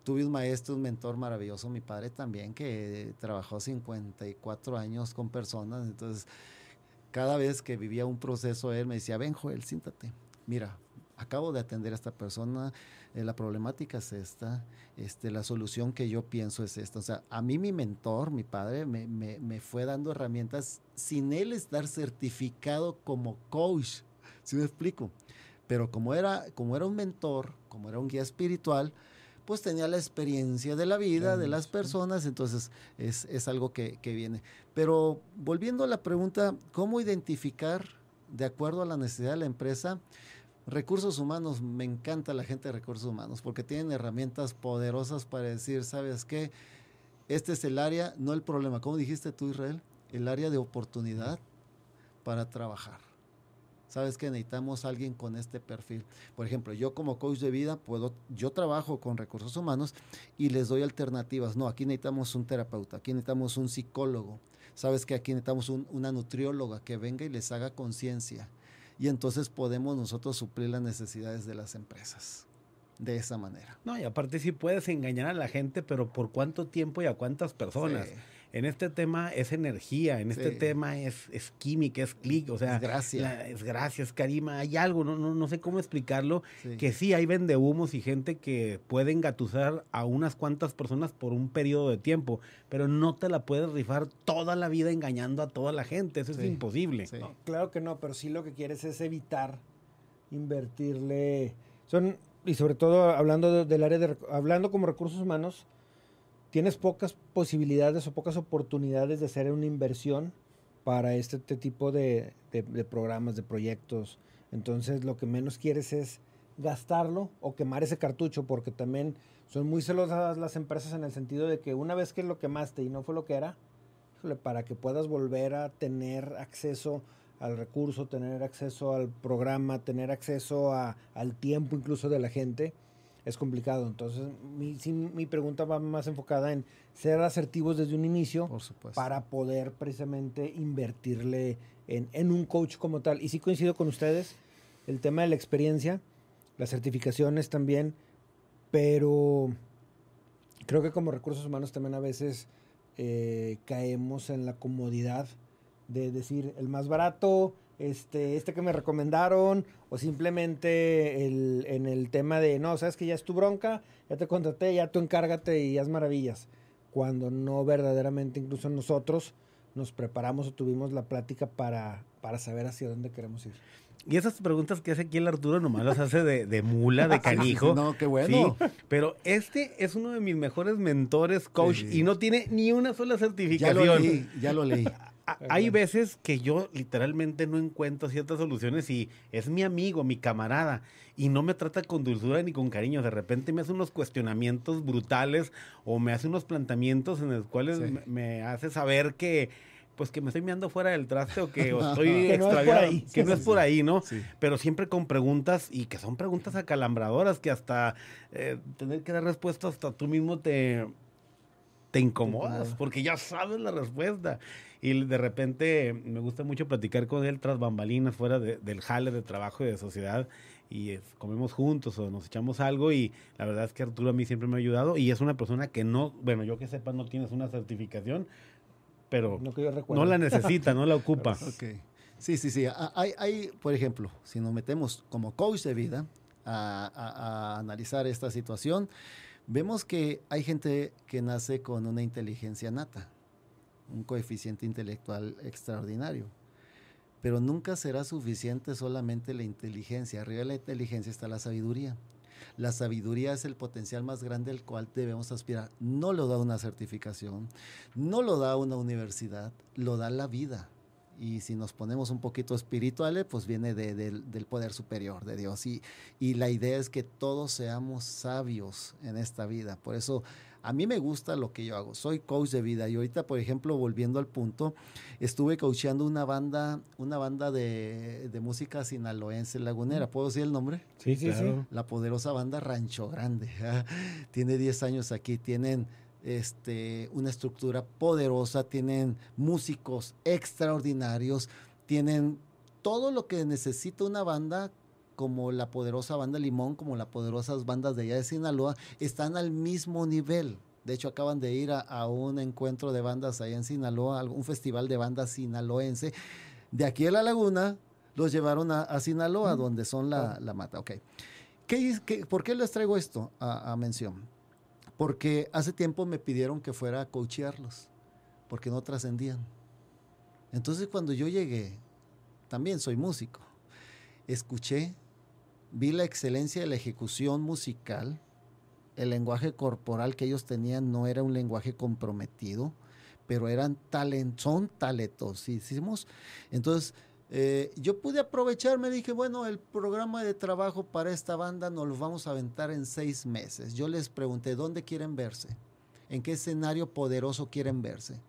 Tuve un maestro, un mentor maravilloso, mi padre también, que trabajó 54 años con personas. Entonces, cada vez que vivía un proceso, él me decía, ven Joel, siéntate. Mira, acabo de atender a esta persona, eh, la problemática es esta, este, la solución que yo pienso es esta. O sea, a mí mi mentor, mi padre, me, me- me fue dando herramientas sin él estar certificado como coach. ¿Sí me explico? Pero como era, como era un mentor, como era un guía espiritual, pues tenía la experiencia de la vida, de las personas, entonces es, es algo que, que, viene. Pero volviendo a la pregunta, ¿cómo identificar de acuerdo a la necesidad de la empresa? Recursos humanos, me encanta la gente de recursos humanos porque tienen herramientas poderosas para decir, ¿sabes qué? Este es el área, no el problema. ¿Cómo dijiste tú, Israel? El área de oportunidad para trabajar. Sabes que necesitamos alguien con este perfil. Por ejemplo, yo como coach de vida puedo, yo trabajo con recursos humanos y les doy alternativas. No, aquí necesitamos un terapeuta, aquí necesitamos un psicólogo. Sabes que aquí necesitamos una nutrióloga que venga y les haga conciencia. Y entonces podemos nosotros suplir las necesidades de las empresas de esa manera. No, y aparte sí puedes engañar a la gente, pero ¿por cuánto tiempo y a cuántas personas? En este tema es energía, en este tema es, es, química, es clic, o sea, es gracias, es gracias, Karima, hay algo, no, no, no sé cómo explicarlo, que sí hay vendehumos y gente que puede engatusar a unas cuantas personas por un periodo de tiempo, pero no te la puedes rifar toda la vida engañando a toda la gente, eso es imposible. claro que no, pero sí lo que quieres es evitar invertirle, son, y sobre todo hablando del área de, hablando como recursos humanos, tienes pocas posibilidades o pocas oportunidades de hacer una inversión para este, este tipo de, programas, de proyectos. Entonces lo que menos quieres es gastarlo o quemar ese cartucho porque también son muy celosas las empresas en el sentido de que una vez que lo quemaste y no fue lo que era, para que puedas volver a tener acceso al recurso, tener acceso al programa, tener acceso al tiempo incluso de la gente, es complicado. Entonces, mi, mi pregunta va más enfocada en ser asertivos desde un inicio para poder precisamente invertirle en, un coach como tal. Y sí coincido con ustedes, el tema de la experiencia, las certificaciones también, pero creo que como recursos humanos también a veces eh, caemos en la comodidad de decir el más barato, este, este que me recomendaron, o simplemente el, en el tema de, no, sabes que ya es tu bronca, ya te contraté, ya tú encárgate y haz maravillas. Cuando no verdaderamente, incluso nosotros, nos preparamos o tuvimos la plática para, para saber hacia dónde queremos ir. Y esas preguntas que hace aquí el Arturo nomás las hace de, mula, de (laughs) canijo. no, qué bueno. pero este es uno de mis mejores mentores, coach, y no tiene ni una sola certificación. Ya lo leí, ya lo leí (laughs) hay veces que yo literalmente no encuentro ciertas soluciones y es mi amigo, mi camarada, y no me trata con dulzura ni con cariño. De repente me hace unos cuestionamientos brutales o me hace unos planteamientos en los cuales me, hace saber que pues que me estoy mirando fuera del traste o que (laughs) estoy extraviado, que no es por ahí, ¿no? Pero siempre con preguntas y que son preguntas acalambradoras que hasta eh, tener que dar respuestas hasta tú mismo te, te incomodas porque ya sabes la respuesta. Y de repente me gusta mucho platicar con él tras bambalinas, fuera del jale de trabajo y de sociedad. Y comemos juntos o nos echamos algo. Y la verdad es que Arturo a mí siempre me ha ayudado. Y es una persona que no, bueno, yo que sepa, no tienes una certificación, pero no, la necesita, no la ocupa. (laughs) Okay. Sí, sí, sí. Hay, hay, por ejemplo, si nos metemos como coach de vida a, a analizar esta situación, vemos que hay gente que nace con una inteligencia nata un coeficiente intelectual extraordinario. Pero nunca será suficiente solamente la inteligencia. Arriba de la inteligencia está la sabiduría. La sabiduría es el potencial más grande al cual debemos aspirar. No lo da una certificación, no lo da una universidad, lo da la vida. Y si nos ponemos un poquito espirituales, pues viene del poder superior de Dios. Y, y la idea es que todos seamos sabios en esta vida. Por eso a mí me gusta lo que yo hago. Soy coach de vida y ahorita, por ejemplo, volviendo al punto, estuve coacheando una banda, una banda de, música sinaloense lagunera. ¿Puedo decir el nombre? Sí, sí, sí. La poderosa banda Rancho Grande. (laughs) Tiene 10 años aquí. Tienen este, una estructura poderosa, tienen músicos extraordinarios, tienen todo lo que necesita una banda como la poderosa banda Limón, como las poderosas bandas de allá de Sinaloa, están al mismo nivel. De hecho, acaban de ir a, un encuentro de bandas allá en Sinaloa, un festival de bandas sinaloense. De aquí a la laguna, los llevaron a, Sinaloa, donde son la, mata. Ok. ¿Qué, por qué les traigo esto a, a, mención? Porque hace tiempo me pidieron que fuera a coachearlos, porque no trascendían. Entonces, cuando yo llegué, también soy músico, escuché vi la excelencia de la ejecución musical, el lenguaje corporal que ellos tenían no era un lenguaje comprometido, pero eran talent, son talentosísimos. Entonces, eh, yo pude aprovechar, me dije, bueno, el programa de trabajo para esta banda nos lo vamos a aventar en seis meses. Yo les pregunté, ¿dónde quieren verse? ¿En qué escenario poderoso quieren verse?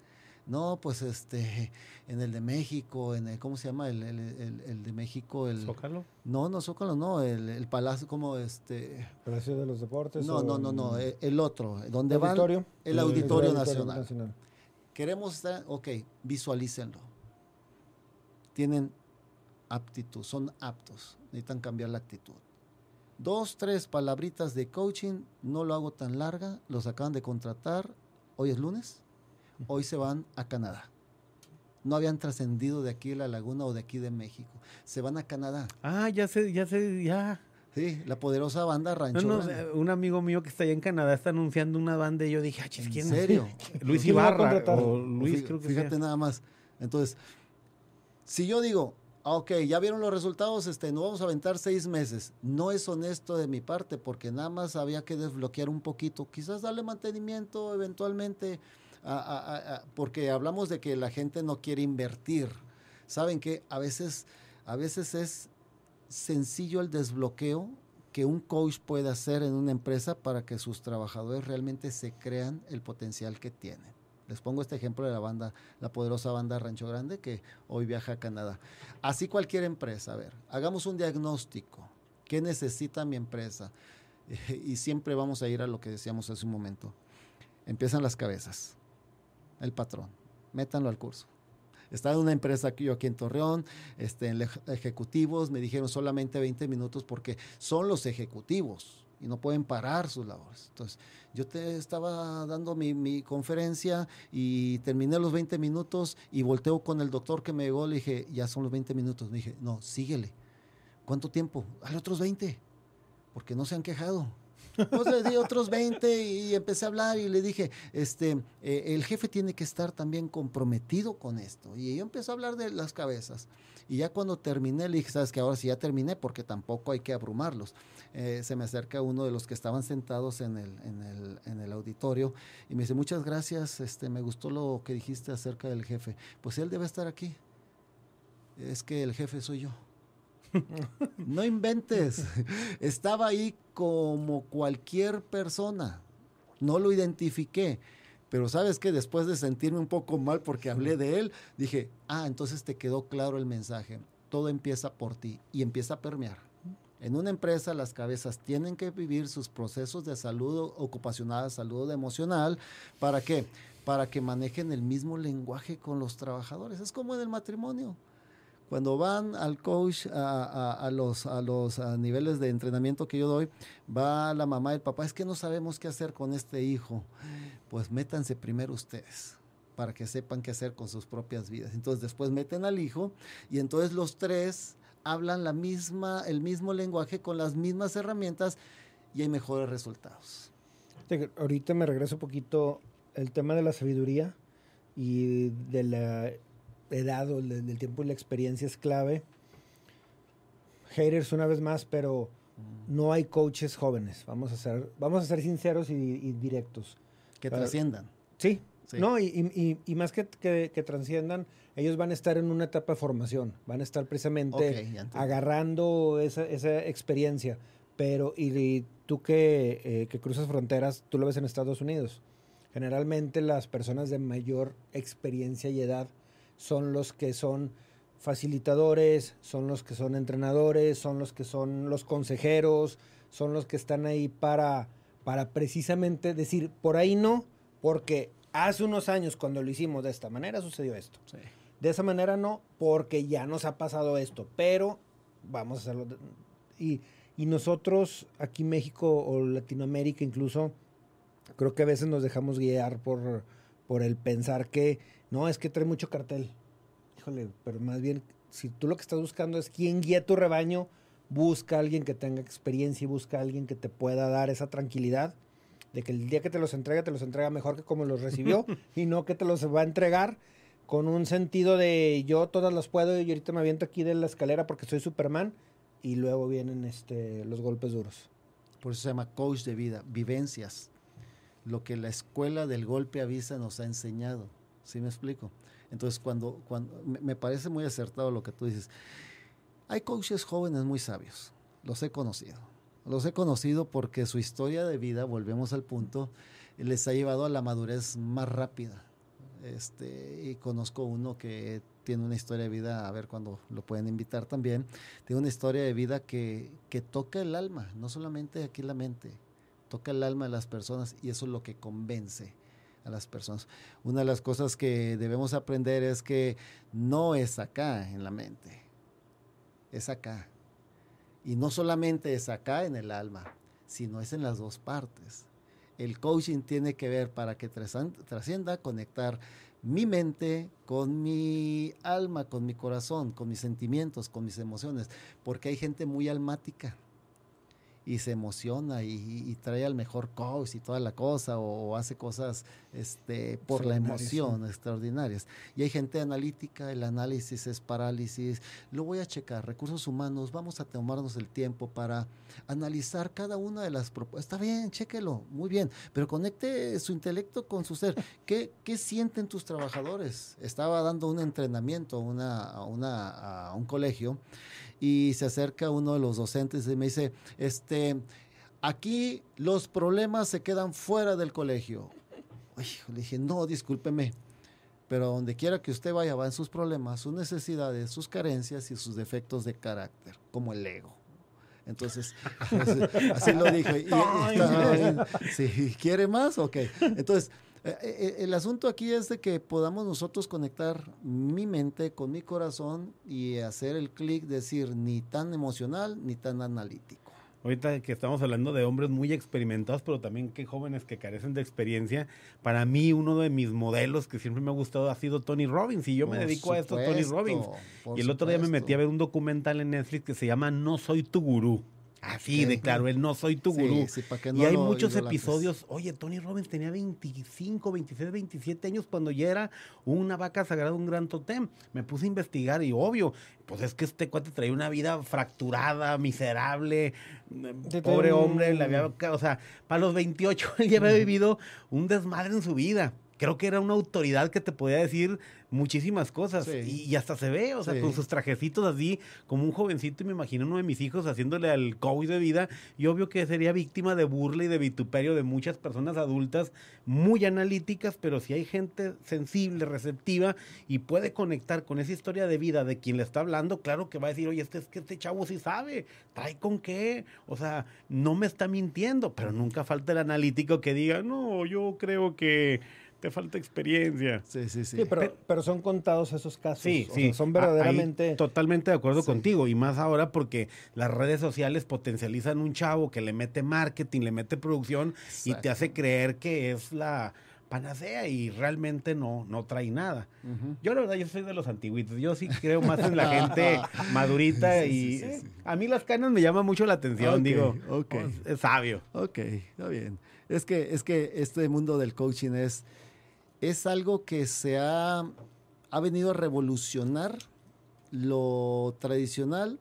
No, pues este, en el de México, en el, ¿cómo se llama? El, el, el, de México, el... ¿Zócalo? No, no, Zócalo, no, el, Palacio, como este... ¿Palacio de los Deportes? No, no, no, no, el, otro, donde ¿El auditorio? El, Auditorio, Nacional. Queremos estar, ok, visualícenlo. Tienen aptitud, son aptos, necesitan cambiar la actitud. Dos, tres palabritas de coaching, no lo hago tan larga, los acaban de contratar, hoy es lunes, hoy se van a Canadá. No habían trascendido de aquí de la laguna o de aquí de México. Se van a Canadá. Ah, ya sé, ya sé, ya. Sí, la poderosa banda Rancho. No, no, un amigo mío que está allá en Canadá está anunciando una banda y yo dije, ah, ¿quién ¿En serio? (laughs) Luis Ibarra o Luis, creo que Fíjate nada más. Entonces, si yo digo, ah, ok, ya vieron los resultados, este, no vamos a aventar seis meses. No es honesto de mi parte porque nada más había que desbloquear un poquito, quizás darle mantenimiento eventualmente porque hablamos de que la gente no quiere invertir. Saben que a veces, a veces es sencillo el desbloqueo que un coach puede hacer en una empresa para que sus trabajadores realmente se crean el potencial que tienen. Les pongo este ejemplo de la banda, la poderosa banda Rancho Grande que hoy viaja a Canadá. Así cualquier empresa, a ver, hagamos un diagnóstico. ¿Qué necesita mi empresa? (laughs) Y siempre vamos a ir a lo que decíamos hace un momento. Empiezan las cabezas el patrón. Métanlo al curso. Estaba en una empresa aquí, yo aquí en Torreón, este, en ejecutivos, me dijeron solamente 20 minutos porque son los ejecutivos y no pueden parar sus labores. Entonces, yo te estaba dando mi, conferencia y terminé los 20 minutos y volteo con el doctor que me llegó, le dije, ya son los 20 minutos. Me dije, no, síguele. ¿Cuánto tiempo? Al otros 20, porque no se han quejado. Pues le di otros 20 y empecé a hablar y le dije, este, eh, el jefe tiene que estar también comprometido con esto. Y yo empecé a hablar de las cabezas. Y ya cuando terminé, le dije, sabes que ahora sí ya terminé porque tampoco hay que abrumarlos. Eh, se me acerca uno de los que estaban sentados en el, en el, en el auditorio y me dice, muchas gracias, este, me gustó lo que dijiste acerca del jefe. Pues él debe estar aquí. Es que el jefe soy yo. No inventes. Estaba ahí como cualquier persona. No lo identifiqué. Pero sabes que después de sentirme un poco mal porque hablé de él, dije, ah, entonces te quedó claro el mensaje. Todo empieza por ti y empieza a permear. En una empresa las cabezas tienen que vivir sus procesos de salud ocupacional, salud emocional. ¿Para qué? Para que manejen el mismo lenguaje con los trabajadores. Es como en el matrimonio. Cuando van al coach a, los, a los niveles de entrenamiento que yo doy, va la mamá y el papá, es que no sabemos qué hacer con este hijo. Pues métanse primero ustedes para que sepan qué hacer con sus propias vidas. Entonces después meten al hijo y entonces los tres hablan la misma, el mismo lenguaje con las mismas herramientas y hay mejores resultados. Ahorita me regreso un poquito el tema de la sabiduría y de la edad o del tiempo y la experiencia es clave. Haters una vez más, pero no hay coaches jóvenes. Vamos a ser, vamos a ser sinceros y, directos. Que trasciendan. Sí, No, y, más que, que, trasciendan, ellos van a estar en una etapa de formación, van a estar precisamente agarrando esa, esa, experiencia. Pero, y, tú que, eh, que cruzas fronteras, tú lo ves en Estados Unidos. Generalmente las personas de mayor experiencia y edad son los que son facilitadores, son los que son entrenadores, son los que son los consejeros, son los que están ahí para, para precisamente decir, por ahí no, porque hace unos años cuando lo hicimos de esta manera sucedió esto. De esa manera no, porque ya nos ha pasado esto, pero vamos a hacerlo. Y, y nosotros aquí México o Latinoamérica incluso, creo que a veces nos dejamos guiar por, por el pensar que no, es que trae mucho cartel. Híjole, pero más bien, si tú lo que estás buscando es quién guía tu rebaño, busca a alguien que tenga experiencia y busca a alguien que te pueda dar esa tranquilidad de que el día que te los entrega, te los entrega mejor que como los recibió (laughs) y no que te los va a entregar con un sentido de yo todas las puedo y ahorita me aviento aquí de la escalera porque soy Superman y luego vienen este, los golpes duros. Por eso se llama coach de vida, vivencias. Lo que la escuela del golpe avisa nos ha enseñado. ¿Sí me explico? Entonces, cuando, cuando me parece muy acertado lo que tú dices. Hay coaches jóvenes muy sabios, los he conocido. Los he conocido porque su historia de vida, volvemos al punto, les ha llevado a la madurez más rápida. Este, y conozco uno que tiene una historia de vida, a ver cuando lo pueden invitar también, tiene una historia de vida que, que toca el alma, no solamente aquí la mente, toca el alma de las personas y eso es lo que convence a las personas. Una de las cosas que debemos aprender es que no es acá en la mente, es acá. Y no solamente es acá en el alma, sino es en las dos partes. El coaching tiene que ver para que trascienda, conectar mi mente con mi alma, con mi corazón, con mis sentimientos, con mis emociones, porque hay gente muy almática y se emociona y, trae al mejor coach y toda la cosa o, hace cosas este, por la emoción extraordinarias. Y hay gente analítica, el análisis es parálisis. Lo voy a checar, recursos humanos, vamos a tomarnos el tiempo para analizar cada una de las propuestas. Está bien, chéquelo, muy bien, pero conecte su intelecto con su ser. (laughs) ¿Qué, qué sienten tus trabajadores? Estaba dando un entrenamiento una, una, a un colegio y se acerca uno de los docentes y me dice, este, aquí los problemas se quedan fuera del colegio. le dije, no, discúlpeme, pero donde quiera que usted vaya van sus problemas, sus necesidades, sus carencias y sus defectos de carácter, como el ego. Entonces, (laughs) así, lo dijo. si quiere más, ok. Entonces, el asunto aquí es de que podamos nosotros conectar mi mente con mi corazón y hacer el clic, decir, ni tan emocional ni tan analítico. Ahorita que estamos hablando de hombres muy experimentados, pero también que jóvenes que carecen de experiencia, para mí uno de mis modelos que siempre me ha gustado ha sido Tony Robbins y yo me dedico a esto, Tony Robbins. Y el otro día me metí a ver un documental en Netflix que se llama No soy tu gurú. Así de claro, él no soy tu gurú. y hay muchos episodios. Oye, Tony Robbins tenía 25, 26, 27 años cuando ya era una vaca sagrada, un gran totem. Me puse a investigar y obvio, pues es que este cuate traía una vida fracturada, miserable, pobre hombre, la había, o sea, para los 28 (laughs) él ya había vivido un desmadre en su vida creo que era una autoridad que te podía decir muchísimas cosas. Y, hasta se ve, o sea, con sus trajecitos así, como un jovencito, y me imagino uno de mis hijos haciéndole al COVID de vida, y obvio que sería víctima de burla y de vituperio de muchas personas adultas muy analíticas, pero si hay gente sensible, receptiva, y puede conectar con esa historia de vida de quien le está hablando, claro que va a decir, oye, este es que este chavo sí sabe, trae con qué, o sea, no me está mintiendo, pero nunca falta el analítico que diga, no, yo creo que te falta experiencia. Sí, sí, sí. pero, son contados esos casos. Sí, sí. son verdaderamente. totalmente de acuerdo contigo. Y más ahora porque las redes sociales potencializan un chavo que le mete marketing, le mete producción y te hace creer que es la panacea y realmente no, no trae nada. Yo la verdad, yo soy de los antiguitos. Yo sí creo más en la gente (laughs) madurita y a mí las canas me llaman mucho la atención, digo. Okay. es sabio. Ok, está bien. Es que, es que este mundo del coaching es es algo que se ha, ha venido a revolucionar lo tradicional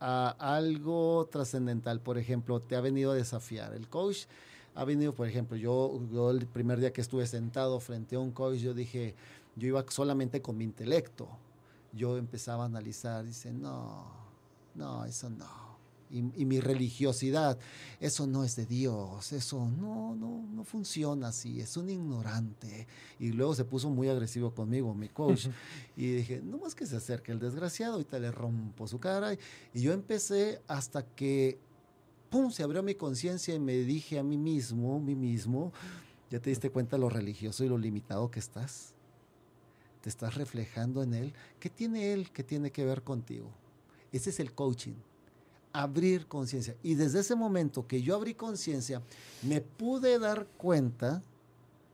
a algo trascendental. Por ejemplo, te ha venido a desafiar. El coach ha venido, por ejemplo, yo, yo el primer día que estuve sentado frente a un coach, yo dije, yo iba solamente con mi intelecto. Yo empezaba a analizar, dice, no, no, eso no y, mi religiosidad. Eso no es de Dios, eso no, no, no funciona así, es un ignorante. Y luego se puso muy agresivo conmigo, mi coach. Y dije, no más que se acerque el desgraciado, ahorita le rompo su cara. Y yo empecé hasta que, ¡pum!, se abrió mi conciencia y me dije a mí mismo, mí mismo, ya te diste cuenta lo religioso y lo limitado que estás. Te estás reflejando en él. ¿Qué tiene él que tiene que ver contigo? Ese es el coaching abrir conciencia. Y desde ese momento que yo abrí conciencia, me pude dar cuenta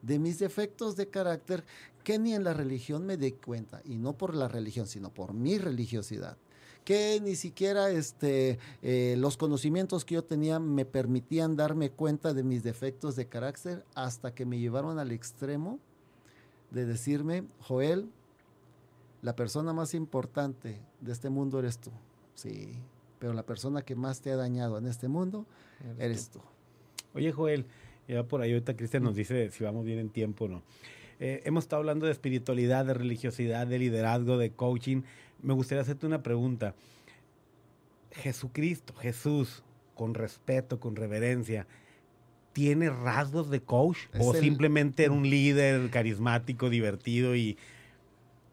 de mis defectos de carácter que ni en la religión me di cuenta, y no por la religión, sino por mi religiosidad que ni siquiera este, eh, los conocimientos que yo tenía me permitían darme cuenta de mis defectos de carácter hasta que me llevaron al extremo de decirme, Joel, la persona más importante de este mundo eres tú. Sí, pero la persona que más te ha dañado en este mundo eres tú. Oye, Joel, ya por ahí ahorita Cristian nos dice si vamos bien en tiempo o no. Eh, hemos estado hablando de espiritualidad, de religiosidad, de liderazgo, de coaching. Me gustaría hacerte una pregunta. Jesucristo, Jesús, con respeto, con reverencia, ¿tiene rasgos de coach? Es ¿O el- simplemente era un líder carismático, divertido y...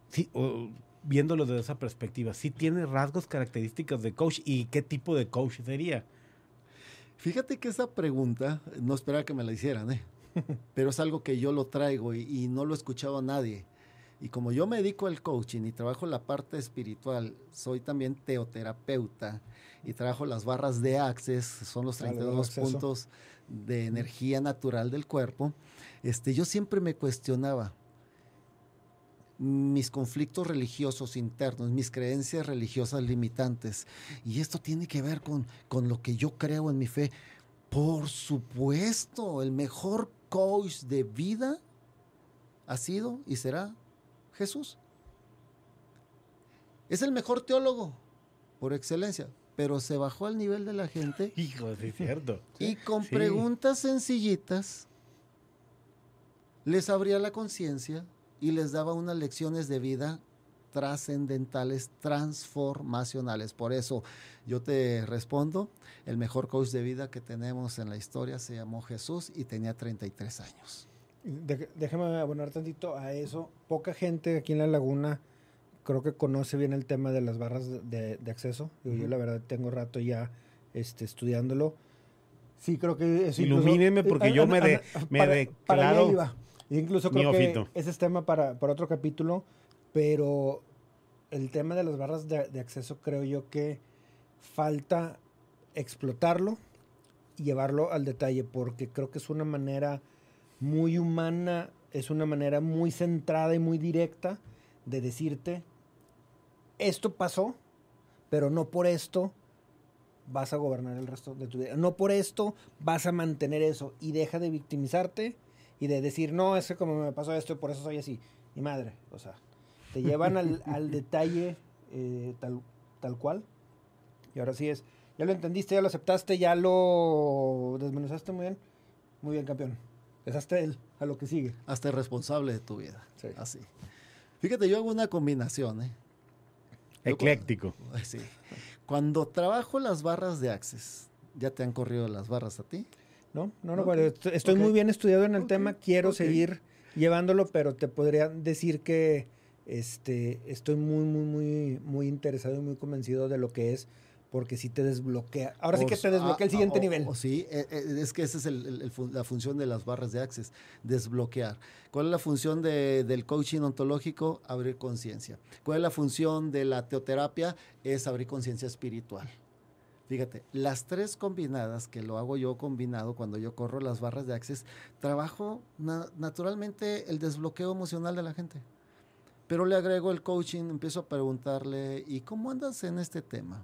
Sí, o- viéndolo desde esa perspectiva, ¿sí tiene rasgos características de coach? ¿Y qué tipo de coach sería? Fíjate que esa pregunta no esperaba que me la hicieran, ¿eh? (laughs) pero es algo que yo lo traigo y, y no lo he escuchado a nadie. Y como yo me dedico al coaching y trabajo la parte espiritual, soy también teoterapeuta y trabajo las barras de Access, son los Ah, las barras de 32 acceso. puntos de energía natural del cuerpo. Este, yo siempre me cuestionaba mis conflictos religiosos internos, mis creencias religiosas limitantes. Y esto tiene que ver con, con lo que yo creo en mi fe. Por supuesto, el mejor coach de vida ha sido y será Jesús. Es el mejor teólogo por excelencia, pero se bajó al nivel de la gente (laughs) Hijo, sí es cierto. y con Sí. preguntas sencillitas les abría la conciencia y les daba unas lecciones de vida trascendentales, transformacionales. Por eso yo te respondo, el mejor coach de vida que tenemos en la historia se llamó Jesús y tenía 33 años. De- déjame abonar tantito a eso. Poca gente aquí en la laguna creo que conoce bien el tema de las barras de, de- acceso. Yo Ujú. la verdad tengo rato ya este, estudiándolo. Sí, creo que es Ilumíneme, porque eh, yo ah, me ah, de- ah, me para- para declaro iba. Incluso creo que ese es tema para, para otro capítulo, pero el tema de las barras de, de acceso creo yo que falta explotarlo y llevarlo al detalle, porque creo que es una manera muy humana, es una manera muy centrada y muy directa de decirte, esto pasó, pero no por esto vas a gobernar el resto de tu vida. No por esto vas a mantener eso y deja de victimizarte y de decir, no, es que como me pasó esto, por eso soy así. Mi madre, o sea, te (laughs) llevan al, al detalle eh, tal, tal cual. Y ahora sí es, ya lo entendiste, ya lo aceptaste, ya lo desmenuzaste muy bien. Muy bien, campeón. Dejaste el, a lo que sigue. Hasta el responsable de tu vida. Sí. Así. Fíjate, yo hago una combinación, ¿eh? Ecléctico. (laughs) Sí. Cuando trabajo las barras de Access, ¿ya te han corrido las barras a ti? No, no, no, estoy muy bien estudiado en el tema, quiero seguir llevándolo, pero te podría decir que este, estoy muy, muy, muy, muy interesado y muy convencido de lo que es, porque sí te desbloquea. Ahora sí que su- te desbloquea el ah, siguiente ah, nivel. oh, sí, eh, eh, es que esa es el- el- el fun- la función de las barras de Access, desbloquear. ¿Cuál es la función de- del coaching ontológico? Abrir conciencia. ¿Cuál es la función de la teoterapia? Es abrir conciencia espiritual. Fíjate, las tres combinadas, que lo hago yo combinado cuando yo corro las barras de Access, trabajo na- naturalmente el desbloqueo emocional de la gente. Pero le agrego el coaching, empiezo a preguntarle, ¿y cómo andas en este tema?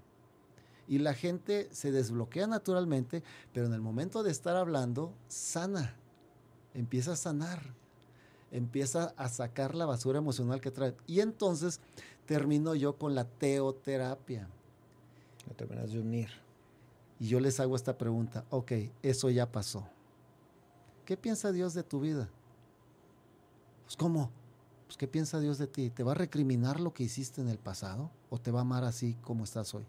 Y la gente se desbloquea naturalmente, pero en el momento de estar hablando, sana, empieza a sanar, empieza a sacar la basura emocional que trae. Y entonces termino yo con la teoterapia. Lo terminas de unir. Y yo les hago esta pregunta, ok, eso ya pasó. ¿Qué piensa Dios de tu vida? Pues ¿cómo? Pues ¿qué piensa Dios de ti? ¿Te va a recriminar lo que hiciste en el pasado o te va a amar así como estás hoy?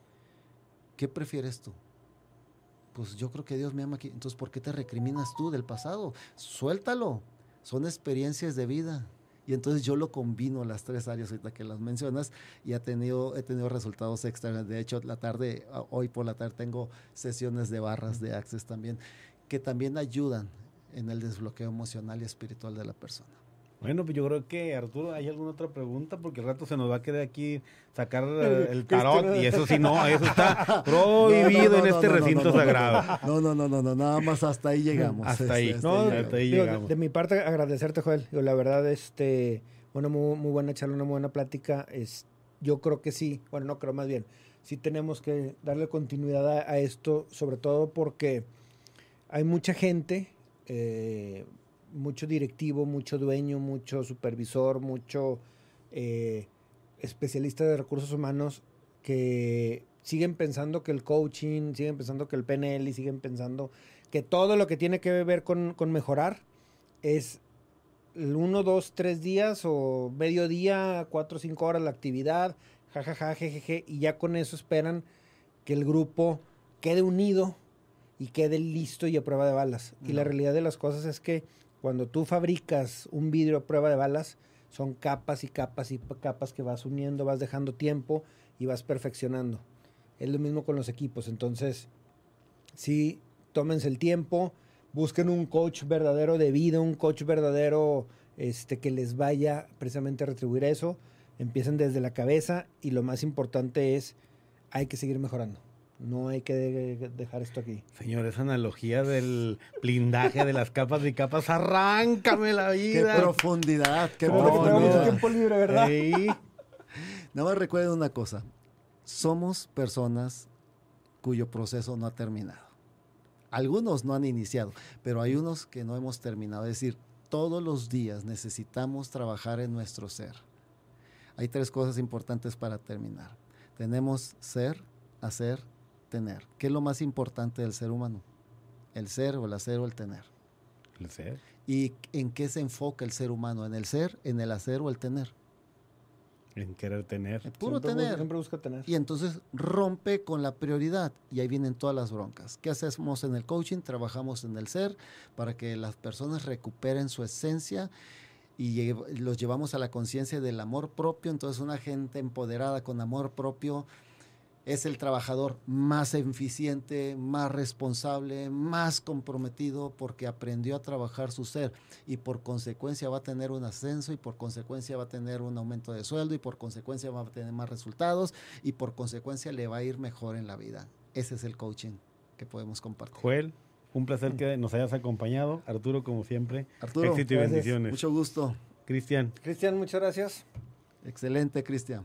¿Qué prefieres tú? Pues yo creo que Dios me ama aquí. Entonces, ¿por qué te recriminas tú del pasado? Suéltalo. Son experiencias de vida. Y entonces yo lo combino las tres áreas ahorita que las mencionas y ha tenido, he tenido resultados extra. De hecho, la tarde, a- hoy por la tarde tengo sesiones de barras de Access también, que también ayudan en el desbloqueo emocional y espiritual de la persona. Bueno, pues yo creo que Arturo, ¿hay alguna otra pregunta? Porque al rato se nos va a quedar aquí sacar El- (laughs) eh, el Cristian- tarot y eso sí no, eso está (laughs) prohibido No, no, en este no, no, recinto no, no, sagrado. No, no, no, no, no, nada más hasta ahí llegamos. Hasta Este, ahí. hasta No, hasta llegamos. ahí digo, de, llegamos. de mi parte agradecerte, Joel. Digo, la verdad, este, una muy, muy buena charla, una muy buena plática. Es, yo creo que sí, bueno, no creo más bien, sí tenemos que darle continuidad a, a esto, sobre todo porque hay mucha gente, eh, mucho directivo, mucho dueño, mucho supervisor, mucho eh, especialista de recursos humanos que siguen pensando que el coaching, siguen pensando que el PNL y siguen pensando que todo lo que tiene que ver con, con mejorar es el uno, dos, tres días o medio día, cuatro cinco horas la actividad, jajaja, jejeje, y ya con eso esperan que el grupo quede unido y quede listo y a prueba de balas. Y la realidad de las cosas es que cuando tú fabricas un vidrio a prueba de balas, son capas y capas y capas que vas uniendo, vas dejando tiempo y vas perfeccionando. Es lo mismo con los equipos. Entonces, sí, tómense el tiempo, busquen un coach verdadero de vida, un coach verdadero este, que les vaya precisamente a retribuir eso. Empiecen desde la cabeza y lo más importante es, hay que seguir mejorando. No hay que de- dejar esto aquí. Señor, esa analogía del blindaje de las capas y capas, arráncame la Qué vida. profundidad, qué Pero tenemos mucho profundidad. tiempo libre, ¿verdad? Ey, Nada más recuerden una cosa. Somos personas cuyo proceso no ha terminado. Algunos no han iniciado, pero hay unos que no hemos terminado. Es decir, todos los días necesitamos trabajar en nuestro ser. Hay tres cosas importantes para terminar. Tenemos ser, hacer, tener. ¿Qué es lo más importante del ser humano? El ser o el hacer o el tener. el ser. ¿Y en qué se enfoca el ser humano? ¿En el ser, en el hacer o el tener? En querer tener. En puro siempre, busca- tener. siempre busca tener. Y entonces rompe con la prioridad y ahí vienen todas las broncas. ¿Qué hacemos en el coaching? Trabajamos en el ser para que las personas recuperen su esencia y los llevamos a la conciencia del amor propio. Entonces una gente empoderada con amor propio es el trabajador más eficiente, más responsable, más comprometido porque aprendió a trabajar su ser y por consecuencia va a tener un ascenso y por consecuencia va a tener un aumento de sueldo y por consecuencia va a tener más resultados y por consecuencia le va a ir mejor en la vida. Ese es el coaching que podemos compartir. Joel, un placer que nos hayas acompañado. Arturo, como siempre, Arturo, éxito y gracias. bendiciones. mucho gusto. Cristian, Cristian, muchas gracias. Excelente, Cristian.